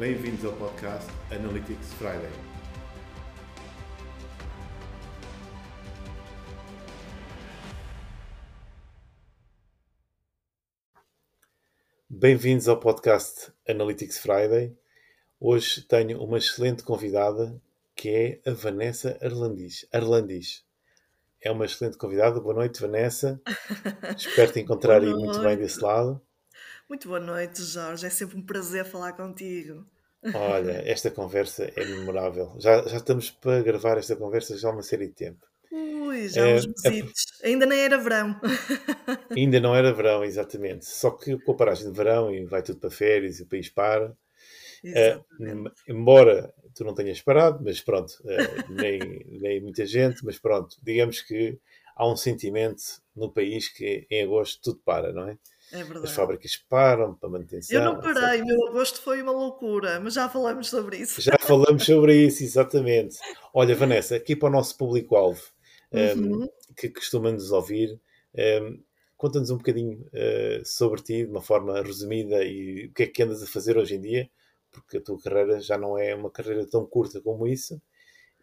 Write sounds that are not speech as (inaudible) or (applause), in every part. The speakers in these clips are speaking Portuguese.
Bem-vindos ao podcast Analytics Friday. Bem-vindos ao podcast Analytics Friday. Hoje tenho uma excelente convidada que é a Vanessa Arlandis. Arlandis. É uma excelente convidada. Boa noite, Vanessa. (laughs) Espero te encontrar aí muito bem desse lado. Muito boa noite, Jorge. É sempre um prazer falar contigo. Olha, (laughs) esta conversa é memorável. Já, já estamos para gravar esta conversa já há uma série de tempo. Ui, já é, uns besitos. É... Ainda nem era verão. (laughs) Ainda não era verão, exatamente. Só que com a paragem de verão e vai tudo para férias e o país para. Uh, embora tu não tenhas parado, mas pronto, uh, nem, (laughs) nem muita gente, mas pronto, digamos que há um sentimento no país que em agosto tudo para, não é? É verdade. As fábricas param para manutenção. Eu não parei, etc. meu agosto foi uma loucura, mas já falamos sobre isso. Já falamos sobre isso, exatamente. Olha, Vanessa, aqui para o nosso público-alvo, uhum. um, que costuma nos ouvir, um, conta-nos um bocadinho uh, sobre ti, de uma forma resumida, e o que é que andas a fazer hoje em dia, porque a tua carreira já não é uma carreira tão curta como isso.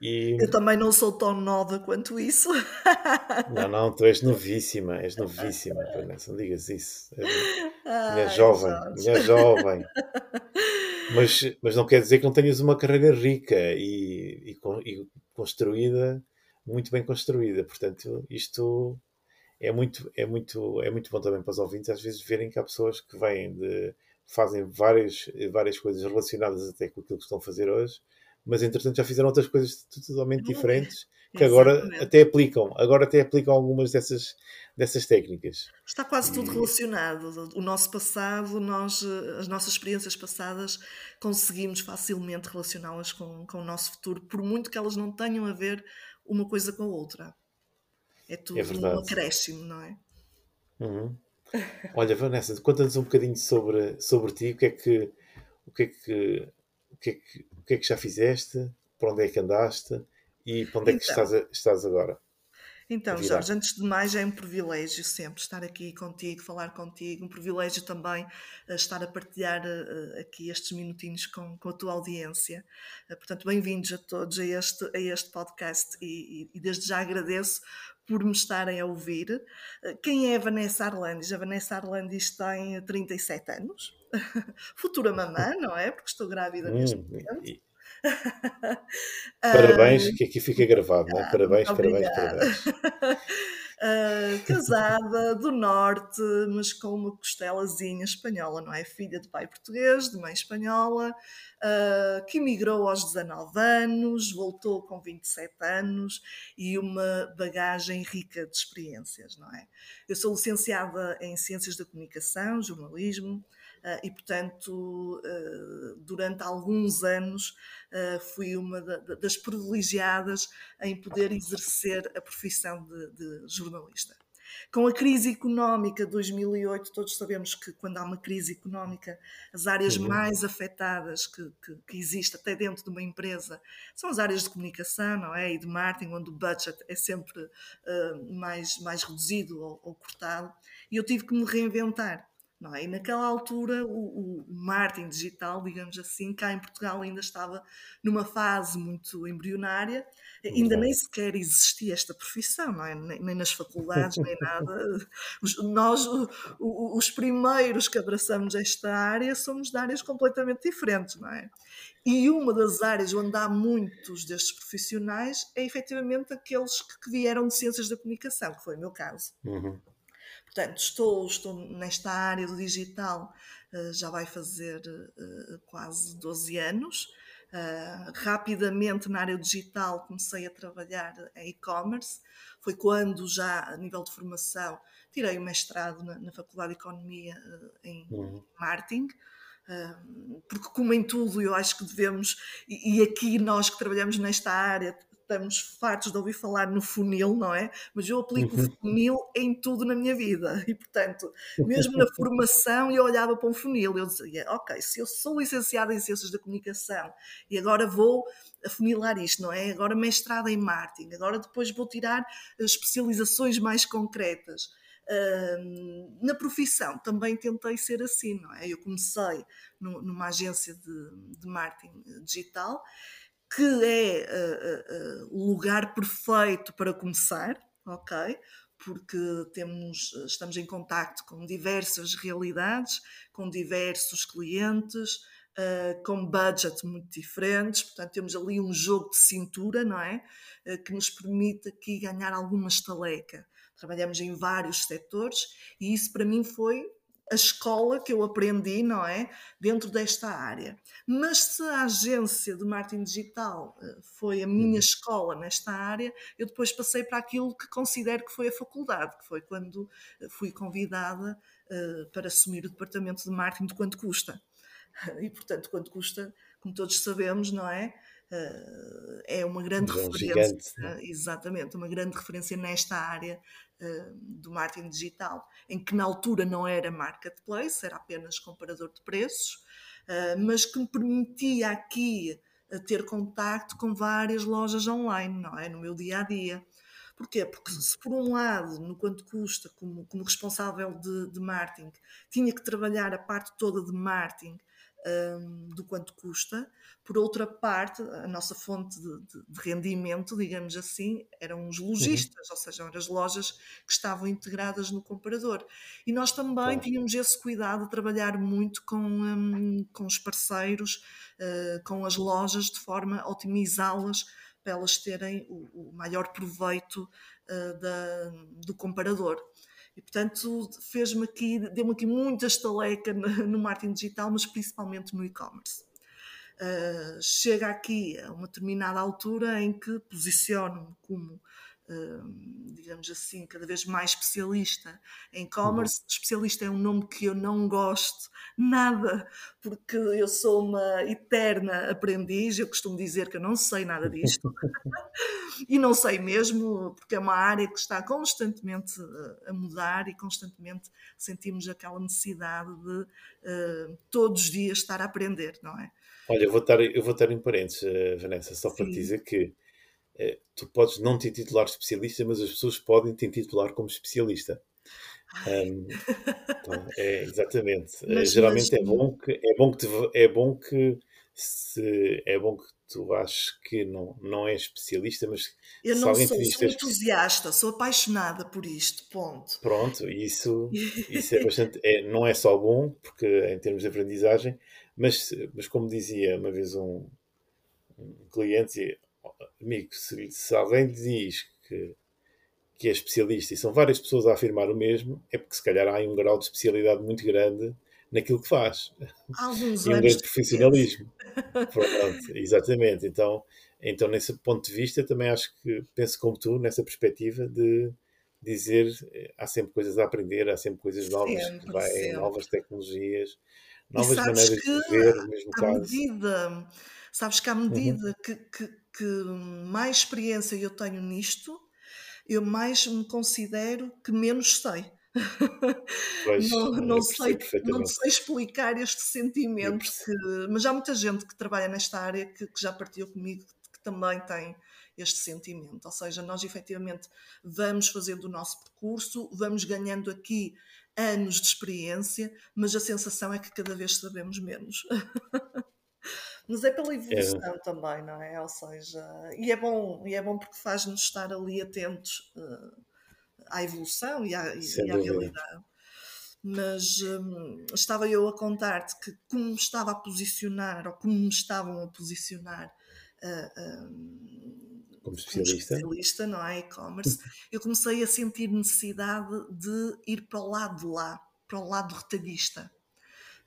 E... Eu também não sou tão nova quanto isso. (laughs) Não, não, tu és novíssima, és novíssima, Vanessa, não digas isso. És jovem, minha jovem. (laughs) Mas, mas não quer dizer que não tenhas uma carreira rica e, e, e construída, muito bem construída. Portanto, isto é muito, é, muito, é muito bom também para os ouvintes, às vezes verem que há pessoas que vêm de. fazem várias, várias coisas relacionadas até com aquilo que estão a fazer hoje mas entretanto já fizeram outras coisas totalmente diferentes que agora até aplicam, agora até aplicam algumas dessas, dessas técnicas. Está quase tudo relacionado. O nosso passado, nós, as nossas experiências passadas, conseguimos facilmente relacioná-las com, com o nosso futuro, por muito que elas não tenham a ver uma coisa com a outra. É tudo é um acréscimo, não é? Uhum. Olha, Vanessa, conta-nos um bocadinho sobre, sobre ti, o que é que, o que, é que o que, é que, o que é que já fizeste, para onde é que andaste? E para onde é que então, estás, estás agora? Então, Jorge, antes de mais, é um privilégio sempre estar aqui contigo, falar contigo, um privilégio também uh, estar a partilhar uh, aqui estes minutinhos com, com a tua audiência. Uh, portanto, bem-vindos a todos a este, a este podcast e, e, e, desde já agradeço por me estarem a ouvir. Quem é a Vanessa Arlandis? A Vanessa Arlandis tem 37 anos, (laughs) futura mamã, não é? Porque estou grávida neste hum, momento. (laughs) Parabéns, que aqui fica gravado, não é? Parabéns, parabéns, parabéns. Uh, (laughs) casada do norte, mas com uma costelazinha espanhola, não é? Filha de pai português, de mãe espanhola, uh, que emigrou aos 19 anos, voltou com 27 anos e uma bagagem rica de experiências, não é? Eu sou licenciada em Ciências da Comunicação, Jornalismo, e, portanto, durante alguns anos fui uma das privilegiadas em poder exercer a profissão de, de jornalista jornalista. Com a crise económica de 2008, todos sabemos que quando há uma crise económica, as áreas uhum. mais afetadas que, que, que existe até dentro de uma empresa são as áreas de comunicação não é? e de marketing, onde o budget é sempre uh, mais, mais reduzido ou, ou cortado. E eu tive que me reinventar. Não é? E naquela altura o, o, marketing digital, digamos assim, cá em Portugal ainda estava numa fase muito embrionária, ainda nem sequer existia esta profissão, não é? nem, nem nas faculdades, nem nada. (laughs) Os, nós, o, os primeiros que abraçamos esta área, somos de áreas completamente diferentes, não é? E uma das áreas onde há muitos destes profissionais é efetivamente aqueles que, vieram de ciências da comunicação, que foi o meu caso. Uhum. Portanto, estou, estou nesta área do digital, uh, já vai fazer uh, quase 12 anos. Uh, rapidamente na área digital comecei a trabalhar em e-commerce. Foi quando já, a nível de formação, tirei o mestrado na, na Faculdade de Economia em uhum. marketing. porque, como em tudo, eu acho que devemos, e aqui nós que trabalhamos nesta área, estamos fartos de ouvir falar no funil, não é? Mas eu aplico o uhum. funil em tudo na minha vida. E, portanto, mesmo na formação, eu olhava para um funil. Eu dizia, ok, se eu sou licenciada em Ciências da Comunicação e agora vou afunilar isto, não é? Agora mestrada em marketing, agora depois vou tirar especializações mais concretas. Uh, na profissão também tentei ser assim, não é? Eu comecei no, numa agência de, de marketing digital, que é uh, uh, o lugar perfeito para começar, ok? Porque temos, estamos em contacto com diversas realidades, com diversos clientes, Uh, com budget muito diferentes, portanto temos ali um jogo de cintura, não é? Uh, que nos permite aqui ganhar alguma estaleca trabalhamos em vários setores e isso para mim foi a escola que eu aprendi, não é? Dentro desta área. Mas se a agência de marketing digital eh, foi a minha uhum. escola nesta área, eu depois passei para aquilo que considero que foi a faculdade, que foi quando eh, fui convidada uh, para assumir o departamento de marketing de quanto custa. (laughs) E portanto, quanto custa, como todos sabemos, não é? Uh, é uma grande um referência, gigante, exatamente, uma grande referência nesta área do marketing digital, em que na altura não era marketplace, era apenas comparador de preços, uh, mas que me permitia aqui ter contacto com várias lojas online, não é? No meu dia a dia. Porquê? Porque se por um lado, no quanto custa, como, como responsável de, de marketing, tinha que trabalhar a parte toda de marketing um, do quanto custa. Por outra parte, a nossa fonte de, de, de rendimento, digamos assim, eram os lojistas, uhum. ou seja, eram as lojas que estavam integradas no comparador. E nós também tínhamos esse cuidado de trabalhar muito com, um, com os parceiros, uh, com as lojas, de forma a otimizá-las para elas terem o, o maior proveito uh, da, do comparador. E, portanto, fez-me aqui, deu-me aqui muita estaleca no marketing digital, mas principalmente no e-commerce. Uh, chega aqui a uma determinada altura em que posiciono-me como digamos assim, cada vez mais especialista em e-commerce. Uhum. Especialista é um nome que eu não gosto nada, porque eu sou uma eterna aprendiz. Eu costumo dizer que eu não sei nada disto. (laughs) e não sei mesmo, porque é uma área que está constantemente a mudar e constantemente sentimos aquela necessidade de uh, todos os dias estar a aprender, não é? Olha, eu vou estar, eu vou estar em parênteses, eh, Vanessa, só Sim. para te dizer que tu podes não te intitular especialista, mas as pessoas podem te intitular como especialista. Um, então, é, exatamente. Mas, Geralmente mas... é bom que é bom que te, é bom que se é bom que tu aches que não, não é especialista, mas eu não sou, sou entusiasta, sou apaixonada por isto, ponto. Pronto, isso, (laughs) isso é bastante, é, não é só bom, porque em termos de aprendizagem, mas, mas como dizia uma vez um, um cliente, amigo, se, se alguém diz que, que é especialista e são várias pessoas a afirmar o mesmo, é porque se calhar há um grau de especialidade muito grande naquilo que faz. Alguns e um grande profissionalismo. Pronto, exatamente. Então, então, nesse ponto de vista, também acho que penso como tu, nessa perspectiva de dizer há sempre coisas a aprender, há sempre coisas novas sempre, que vai, sempre. novas tecnologias, novas maneiras de ver o mesmo caso. Medida, sabes que à uhum. medida uhum. que, que que mais experiência eu tenho nisto, eu mais me considero que menos sei. Pois, não, não sei, não sei explicar este sentimento, que, mas há muita gente que trabalha nesta área que, que já partiu comigo que também tem este sentimento. Ou seja, nós efetivamente vamos fazendo o nosso percurso, vamos ganhando aqui anos de experiência, mas a sensação é que cada vez sabemos menos. (laughs) Mas é pela evolução é. também, não é? Ou seja, e é bom, e é bom porque faz-nos estar ali atentos uh, à evolução e à, e à realidade. Mas um, estava eu a contar-te que como me estava a posicionar, ou como me estavam a posicionar uh, um, como especialista. como especialista, não é? E-commerce, (laughs) eu comecei a sentir necessidade de ir para o lado de lá, para o lado retalhista.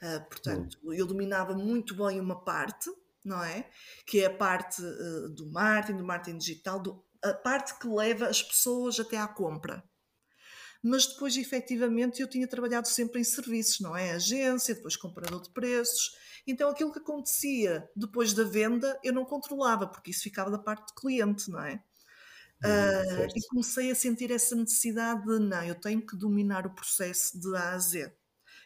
Uh, portanto, eu dominava muito bem uma parte, não é? Que é a parte uh, do marketing, do marketing digital, do, a parte que leva as pessoas até à compra. Mas depois, efetivamente, eu tinha trabalhado sempre em serviços, não é? Agência, depois comprador de preços. Então, aquilo que acontecia depois da venda, eu não controlava, porque isso ficava da parte do cliente, não é? uh, e comecei a sentir essa necessidade de, não, eu tenho que dominar o processo de A a Z.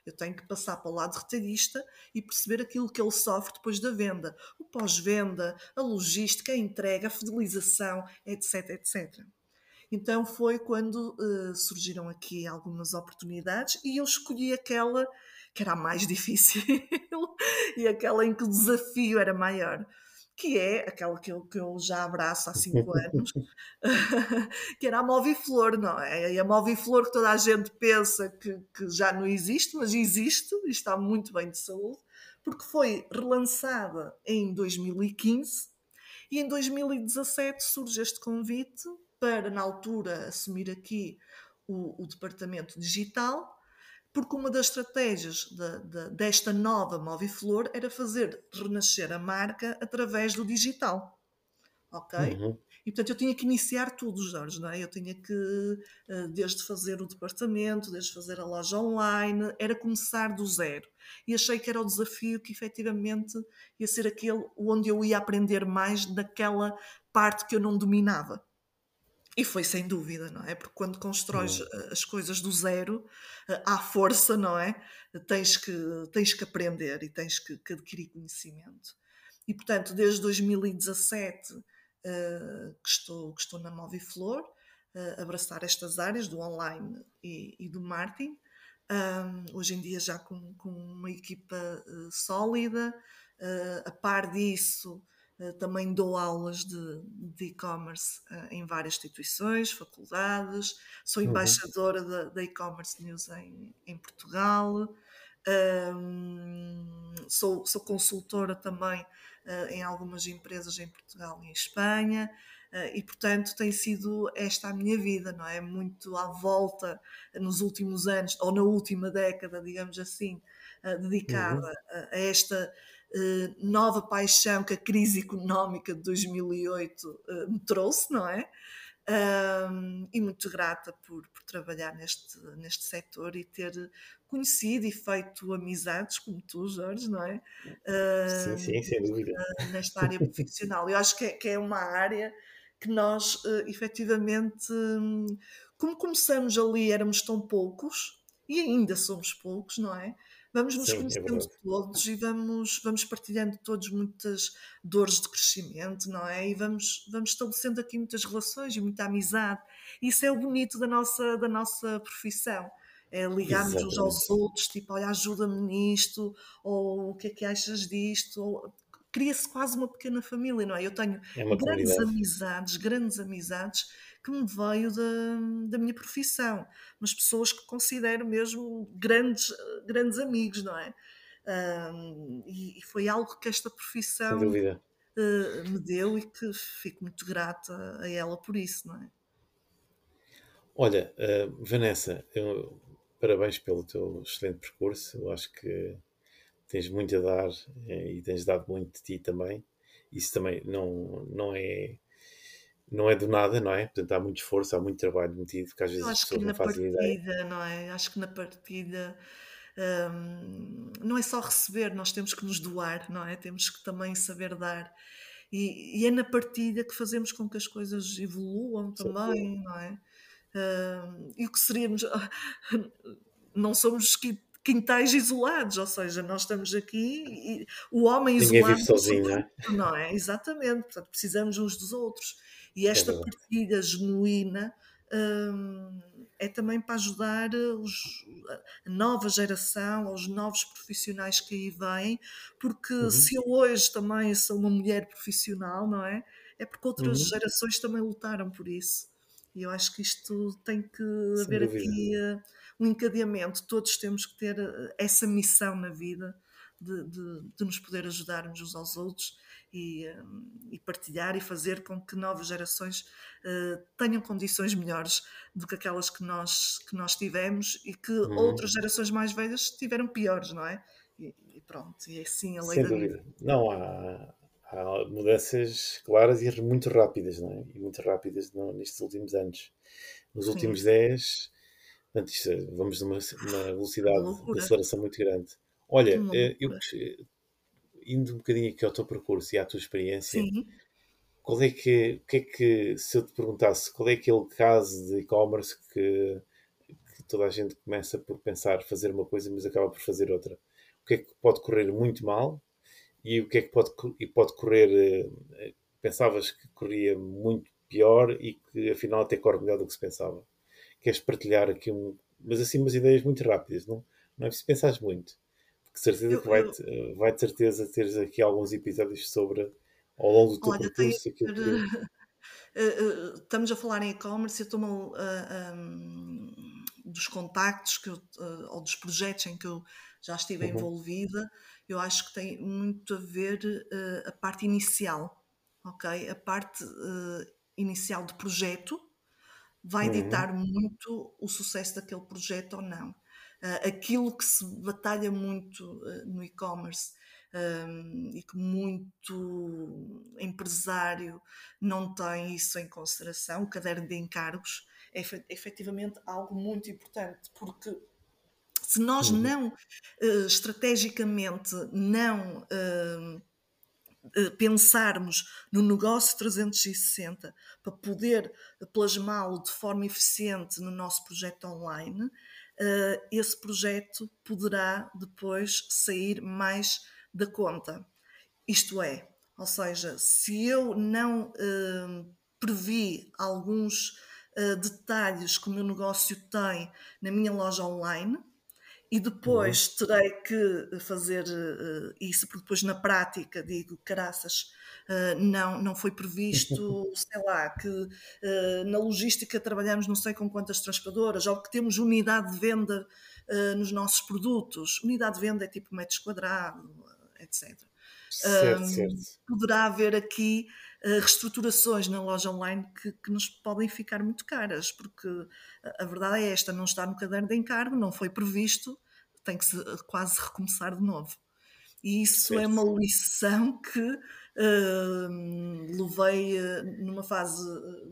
Eu tenho que passar para o lado retalhista e perceber aquilo que ele sofre depois da venda. O pós-venda, a logística, a entrega, a fidelização, etc, etc. Então foi quando uh, surgiram aqui algumas oportunidades e eu escolhi aquela que era a mais (laughs) difícil e aquela em que o desafio era maior que é aquela que eu, que eu já abraço há cinco anos, (laughs) (laughs) que era a Moviflor, não é? E a Moviflor que toda a gente pensa que, que já não existe, mas existe e está muito bem de saúde, porque foi relançada em 2015 e em 2017 surge este convite para, na altura, assumir aqui o, o departamento digital porque uma das estratégias de, de, desta nova Moviflor era fazer renascer a marca através do digital. Ok? Uhum. E portanto eu tinha que iniciar tudo, Jorge, não é? Eu tinha que, eh, desde fazer o departamento, desde fazer a loja online, era começar do zero. E achei que era o desafio que efetivamente ia ser aquele onde eu ia aprender mais daquela parte que eu não dominava. E foi sem dúvida, não é? Porque quando constróis uhum. as coisas do zero, eh, à força, não é? Tens que, tens que aprender e tens que, que adquirir conhecimento. E, portanto, desde 2017 uh, que, estou, que estou na Moviflor, uh, abraçar estas áreas do online e, e do marketing. Um, hoje em dia já com, com uma equipa uh, sólida, a par disso eh, também dou aulas de e-commerce uh, em várias instituições, faculdades, sou uhum. embaixadora uhum. da e-commerce news em, em Portugal, um, sou, sou, consultora também uh, em algumas empresas em Portugal e em Espanha. e portanto tem sido esta a minha vida, não é? Muito à volta nos últimos anos, ou na última década, digamos assim, dedicada uhum. a, a esta eh, nova paixão que a crise económica de 2008 eh, me trouxe, não é? Um, e muito grata por, por, trabalhar neste, neste setor e ter conhecido e feito amizades como tu, Jorge, não é? sim, sim, sem dúvida. Nesta área profissional. Eu acho que é, que é uma área que nós, uh, efetivamente, um, como começamos ali, éramos tão poucos, e ainda somos poucos, não é? Vamos nos Sim, é conhecendo é todos e vamos, vamos partilhando todos muitas dores de crescimento, não é? E vamos, vamos estabelecendo aqui muitas relações e muita amizade. Isso é o bonito da nossa, da nossa profissão. É ligarmos uns aos outros, tipo, olha, ajuda-me nisto, ou o que é que achas disto, ou cria-se quase uma pequena família, não é? Eu tenho é grandes amizades, grandes amizades que me veio da, da minha profissão, mas pessoas que considero mesmo grandes, grandes amigos, não é? Um, e, e, foi algo que esta profissão uh, me deu e que fico muito grata a ela por isso, não é? Olha, uh, Vanessa, eu, parabéns pelo teu excelente percurso. Eu acho que tens muito a dar eh, e tens dado muito de ti também. Isso também não, não é não é do nada, não é? Portanto, há muito esforço, há muito trabalho metido, que às vezes as pessoas não fazem partida, ideia. Não é? Acho que na partida hum, não é só receber, nós temos que nos doar, não é? Temos que também saber dar. E, e é na partida que fazemos com que as coisas evoluam também, Sim. não é? Hum, e o que seríamos. (laughs) Não somos quintais isolados, ou seja, nós estamos aqui e o homem Ninguém isolado. Vive sozinho, não é? (laughs) Não é? Exatamente, portanto, precisamos uns dos outros. E esta é partilha genuína hum, é também para ajudar os, a nova geração, os novos profissionais que aí vêm, porque uhum. se eu hoje também sou uma mulher profissional, não é? É porque outras uhum. gerações também lutaram por isso. E eu acho que isto tem que Sem haver dúvida. aqui uh, um encadeamento. Todos temos que ter uh, essa missão na vida de, de, de, nos poder ajudarmos uns aos outros e, hum, e, partilhar e fazer com que novas gerações uh, tenham condições melhores do que aquelas que nós, que nós tivemos e que uhum. outras gerações mais velhas tiveram piores, não é? E, e pronto, e é assim a lei Sem da dúvida. vida. Não, há, há mudanças claras e muito rápidas, não é? E muito rápidas nestes últimos anos. Nos últimos Sim. 10, portanto, isto, vamos numa, numa velocidade de aceleração muito grande. Olha, eh, eu indo um bocadinho aqui ao teu percurso e à tua experiência, Sim. qual é que, o que é que, se eu te perguntasse, qual é aquele caso de e-commerce que, que toda a gente começa por pensar fazer uma coisa, mas acaba por fazer outra? O que é que pode correr muito mal e o que é que pode, e pode correr, eh, pensavas que corria muito pior e que afinal até corre melhor do que se pensava. Queres partilhar aqui um, mas assim umas ideias muito rápidas, não, não é preciso pensar muito. Porque certeza que vai, eu... vai de certeza teres aqui alguns episódios sobre ao longo do teu Olha, percurso aquilo que... Uh, (laughs) estamos a falar em e-commerce, eu estou-me uh, um, dos contactos que eu, ou dos projetos em que eu já estive uhum. envolvida, eu acho que tem muito a ver a parte inicial, ok? A parte inicial de projeto vai uhum. ditar muito o sucesso daquele projeto ou não. aquilo que se batalha muito no e-commerce um, e que muito empresário não tem isso em consideração. O caderno de encargos é efetivamente algo muito importante, porque se nós uhum. não, uh, estrategicamente, não uh, pensarmos no negócio 360 para poder plasmá-lo de forma eficiente no nosso projeto online, esse projeto poderá depois sair mais da conta. Isto é, ou seja, se eu não uh, previ alguns uh, detalhes que o meu negócio tem na minha loja online, e depois uhum. terei que fazer uh, isso, porque depois na prática digo, caraças, uh, não, não foi previsto, (laughs) sei lá, que uh, na logística trabalhamos não sei com quantas transportadoras, ou que temos unidade de venda nos nossos produtos. Unidade de venda é tipo metros quadrados, etc. Certo, certo. Poderá haver aqui reestruturações na loja online que, que, nos podem ficar muito caras, porque a verdade é esta: não está no caderno de encargo, não foi previsto, tem que se eh, quase recomeçar de novo. E isso certo. é uma lição que uh, levei uh, numa fase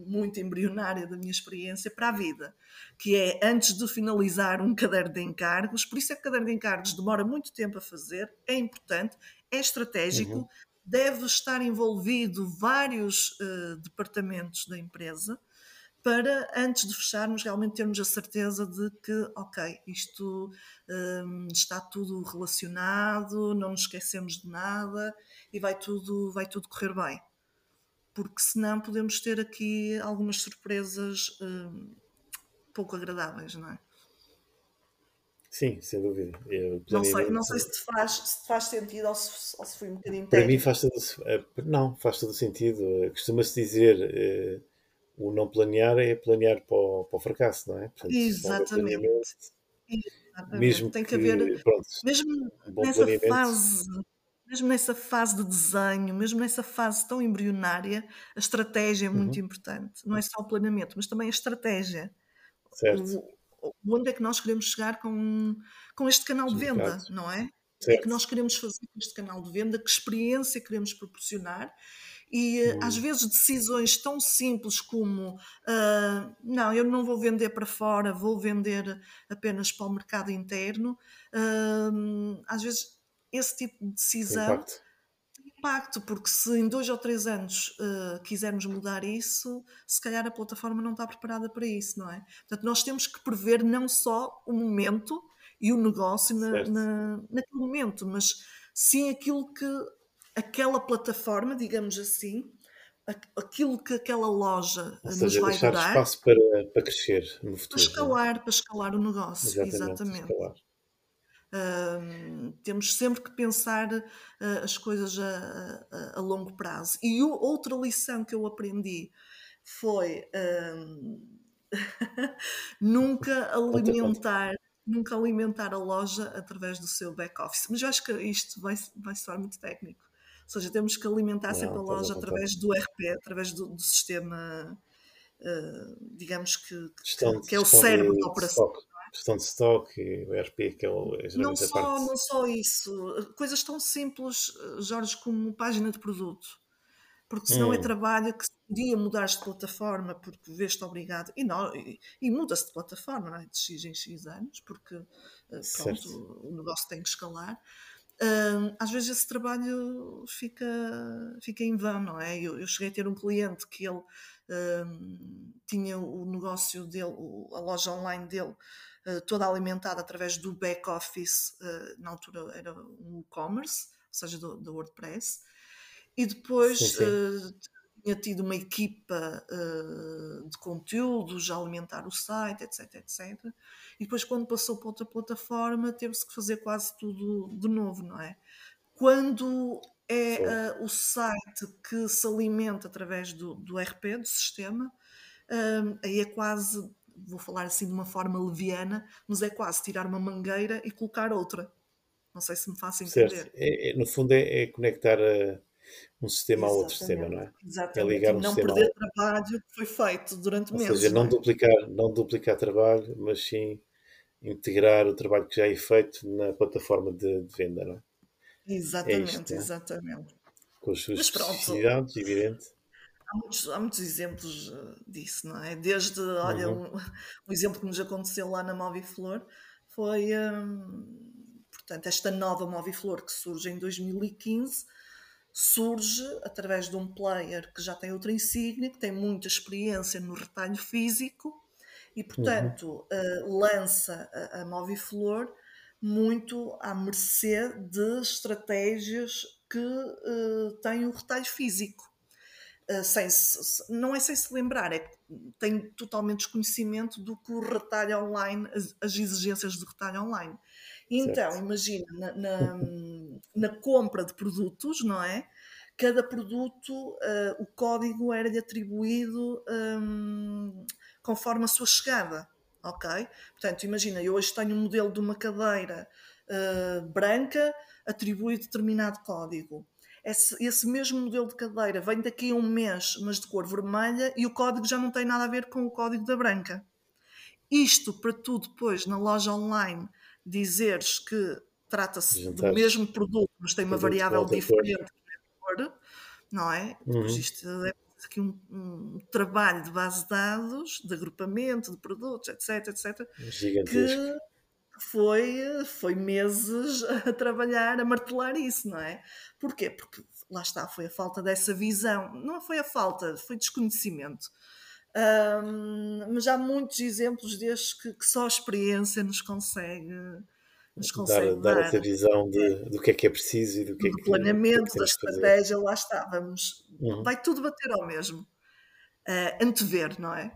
muito embrionária da minha experiência para a vida, que é antes de finalizar um caderno de encargos, por isso é que o caderno de encargos demora muito tempo a fazer, é importante, é estratégico, uhum. deve estar envolvido vários uh, departamentos da empresa para, antes de fecharmos, realmente termos a certeza de que, ok, isto um, está tudo relacionado, não nos esquecemos de nada e vai tudo, vai tudo correr bem. Porque senão podemos ter aqui algumas surpresas um, pouco agradáveis, não é? Sim, sem dúvida. não sei, não sei se te faz, se te faz sentido ou se, ou se foi um bocadinho Para mim faz todo, eh, não, faz todo sentido. Costuma-se dizer eh, o não planear é planear para o, para o fracasso, não é? Portanto, Exatamente. Exatamente. Mesmo Tem que, que haver, pronto, mesmo um nessa fase, mesmo nessa fase de desenho, mesmo nessa fase tão embrionária, a estratégia é muito uhum. importante. Não é só o planeamento, mas também a estratégia. Certo. O, onde é que nós queremos chegar com, com este canal de venda, não é? O que é que nós queremos fazer com este canal de venda? Que experiência queremos proporcionar? E hum. às vezes decisões tão simples como uh, não, eu não vou vender para fora, vou vender apenas para o mercado interno, uh, às vezes esse tipo de decisão impacto. tem impacto, porque se em dois ou três anos uh, quisermos mudar isso, se calhar a plataforma não está preparada para isso, não é? Portanto, nós temos que prever não só o momento e o negócio na, na, naquele momento, mas sim aquilo que aquela plataforma, digamos assim, aquilo que aquela loja Ou seja, nos vai deixar dar. espaço para, para crescer no futuro. Para é? escalar, para escalar o negócio, exatamente. exatamente. Uh, temos sempre que pensar uh, as coisas a, a, a, longo prazo. E o, outra lição que eu aprendi foi uh, (laughs) nunca alimentar nunca alimentar a loja através do seu back-office. Mas eu acho que isto vai, vai soar muito técnico. Ou seja, temos que alimentar sempre a loja através do RP, através do, do sistema, uh, digamos que, gestão, que é o cérebro da operação. É? Gestão de stock e o RP, que é, o, é não só, parte... não só isso, coisas tão simples, Jorge, como página de produto. Porque senão é hum. é trabalho que se podia mudar de plataforma porque vês-te obrigado. E, não, e, e muda-se de plataforma, é? De X em X anos, porque eh, pronto, o negócio tem que escalar às vezes esse trabalho fica, fica em vão, não é? Eu, eu cheguei a ter um cliente que ele tinha o negócio dele, a loja online dele, uh, toda alimentada através do back-office, uh, na altura era um e-commerce, ou seja, do, do WordPress, e depois sim, sim. Tinha tido uma equipa uh, de conteúdos a alimentar o site, etc, etc. E depois, quando passou para outra plataforma, teve-se que fazer quase tudo de novo, não é? Quando é uh, o site que se alimenta através do, do RP, do sistema, uh, aí é quase, vou falar assim de uma forma leviana, mas é quase tirar uma mangueira e colocar outra. Não sei se me faço entender. É, é, no fundo, é, é conectar a, um sistema Exatamente. a outro sistema, não é? Exatamente. É ligar um não perder ao... trabalho que foi feito durante Ou meses. Ou seja, não, é? duplicar, não duplicar trabalho, mas sim integrar o trabalho que já é feito na plataforma de, de venda, não é? Exatamente, é isto, exatamente. Com as suas especificidades, evidente. Há muitos, há muitos, exemplos eh, disso, não é? Desde, olha, uhum. um, um, exemplo que nos aconteceu lá na Moviflor foi, hum, portanto, esta nova Moviflor que surge em 2015 surge através de um player que já tem outra insígnia, que tem muita experiência no retalho físico e, portanto, uhum. uh, lança a, a Moviflor muito à mercê de estratégias que uh, têm o retalho físico. Uh, sem se, não é sem se lembrar, é que tem totalmente desconhecimento do que o retalho online, as, as exigências de retalho online. Então, certo. imagina, na, na, na, compra de produtos, não é? Cada produto, uh, o código era-lhe atribuído um, conforme a sua chegada ok? Portanto, imagina, eu hoje tenho um modelo de uma cadeira uh, branca, atribui determinado código. Esse, esse, mesmo modelo de cadeira vem daqui a um mês, mas de cor vermelha, e o código já não tem nada a ver com o código da branca. Isto para tu depois, na loja online, dizeres que trata-se do mesmo produto, mas tem uma variável diferente cor, não é? Uhum. Depois isto é aqui um, um, trabalho de base de dados, de agrupamento de produtos, etc, etc, Gigantesco. que foi, foi meses (laughs) a trabalhar, a martelar isso, não é? Porquê? Porque lá está, foi a falta dessa visão, não foi a falta, foi desconhecimento. Um, mas há muitos exemplos destes que, que só a experiência nos consegue dar, dar, essa visão de, do que é que é preciso e do que é do que planeamento, que é que da estratégia, lá estávamos. Uhum. Vai tudo bater ao mesmo. Uh, antever, não é?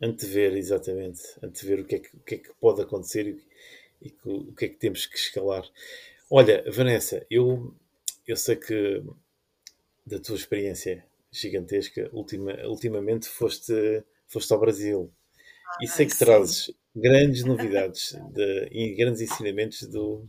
Antever, exatamente. Antever o que é que, que, é que pode acontecer e, e o que é que temos que escalar. Olha, Vanessa, eu, eu sei que da tua experiência gigantesca, ultima, ultimamente foste, foste ao Brasil. Ah, e sei que sim. trazes grandes novidades de, e grandes ensinamentos do,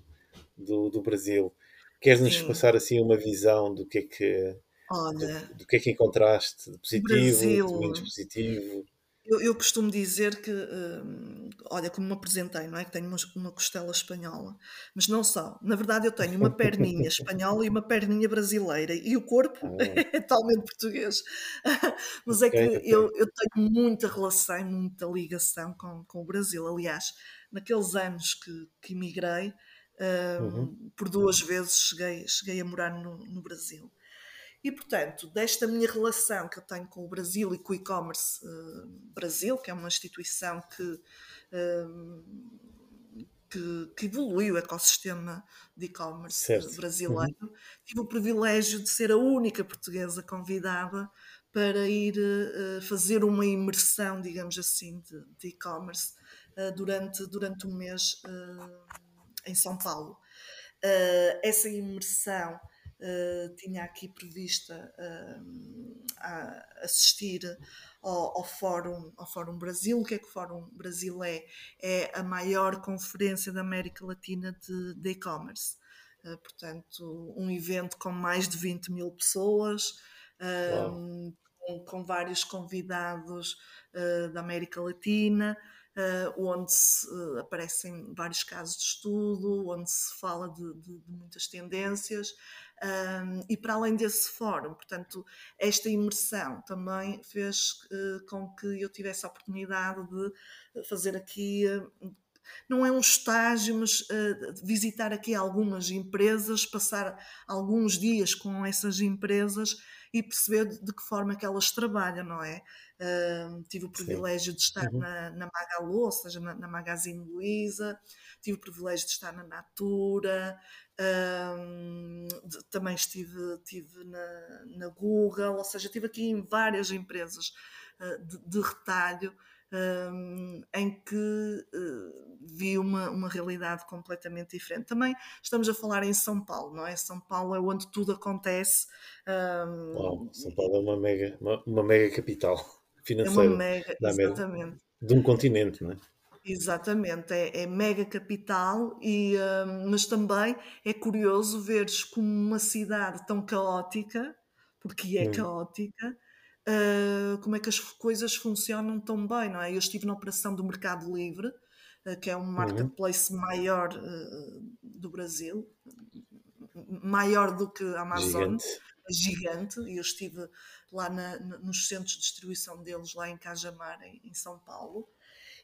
do, do Brasil. Queres-nos passar assim uma visão do que é que, Olha, do, do, que, é que encontraste de positivo, Brasil, de menos positivo? Eu, eu, costumo dizer que, hum, olha, como me apresentei, não é? Que tenho uma, uma, costela espanhola, mas não só. Na verdade, eu tenho uma perninha espanhola e uma perninha brasileira, e o corpo ah. (laughs) é totalmente português. (laughs) mas é que. Eu, eu tenho muita relação, muita ligação com, com o Brasil. Aliás, naqueles anos que, que emigrei, hum, uhum. por duas vezes cheguei, cheguei a morar no, no Brasil. E, portanto, desta minha relação que eu tenho com o Brasil e com o e-commerce uh, Brasil, que é uma instituição que, uh, que, que, evoluiu o ecossistema de e-commerce brasileiro, uhum. tive o privilégio de ser a única portuguesa convidada para ir uh, fazer uma imersão, digamos assim, de e-commerce durante, durante um mês em São Paulo. essa imersão uh, tinha aqui prevista uh, assistir ao, ao, Fórum, ao Fórum Brasil. O que é que o Fórum Brasil é? É a maior conferência da América Latina de e-commerce. Uh, portanto, um evento com mais de 20 mil pessoas, um, com, com, vários convidados da América Latina. Uh, onde se, uh, aparecem vários casos de estudo, onde se fala de, de, de muitas tendências. Um, e para além desse fórum, portanto, esta imersão também fez uh, com que eu tivesse a oportunidade de fazer aqui. Uh, não é um estágio, mas uh, visitar aqui algumas empresas, passar alguns dias com essas empresas e perceber de que forma que elas trabalham, não é? Uh, tive o privilégio Sim. de estar uhum. na, na Magalu, ou seja, na, na Magazine Luiza, tive o privilégio de estar na Natura, Um, também estive, estive na, na, Google, ou seja, estive aqui em várias empresas uh, de, de, retalho um, em que uh, vi uma, uma realidade completamente diferente. Também estamos a falar em São Paulo, não é? São Paulo é onde tudo acontece. Um, Uau, São Paulo é uma mega, uma, uma mega capital financeira. É uma mega, exatamente. De um continente, não é? Exatamente, é, é, mega capital, e, um, mas também é curioso veres como uma cidade tão caótica, porque é hum. caótica, uh, como é que as coisas funcionam tão bem, não é? Eu estive na operação do Mercado Livre, uh, que é um uhum. marketplace maior uh, do Brasil, maior do que a Amazon, gigante, gigante e eu estive lá na, nos centros de distribuição deles, lá em Cajamar, em, em São Paulo.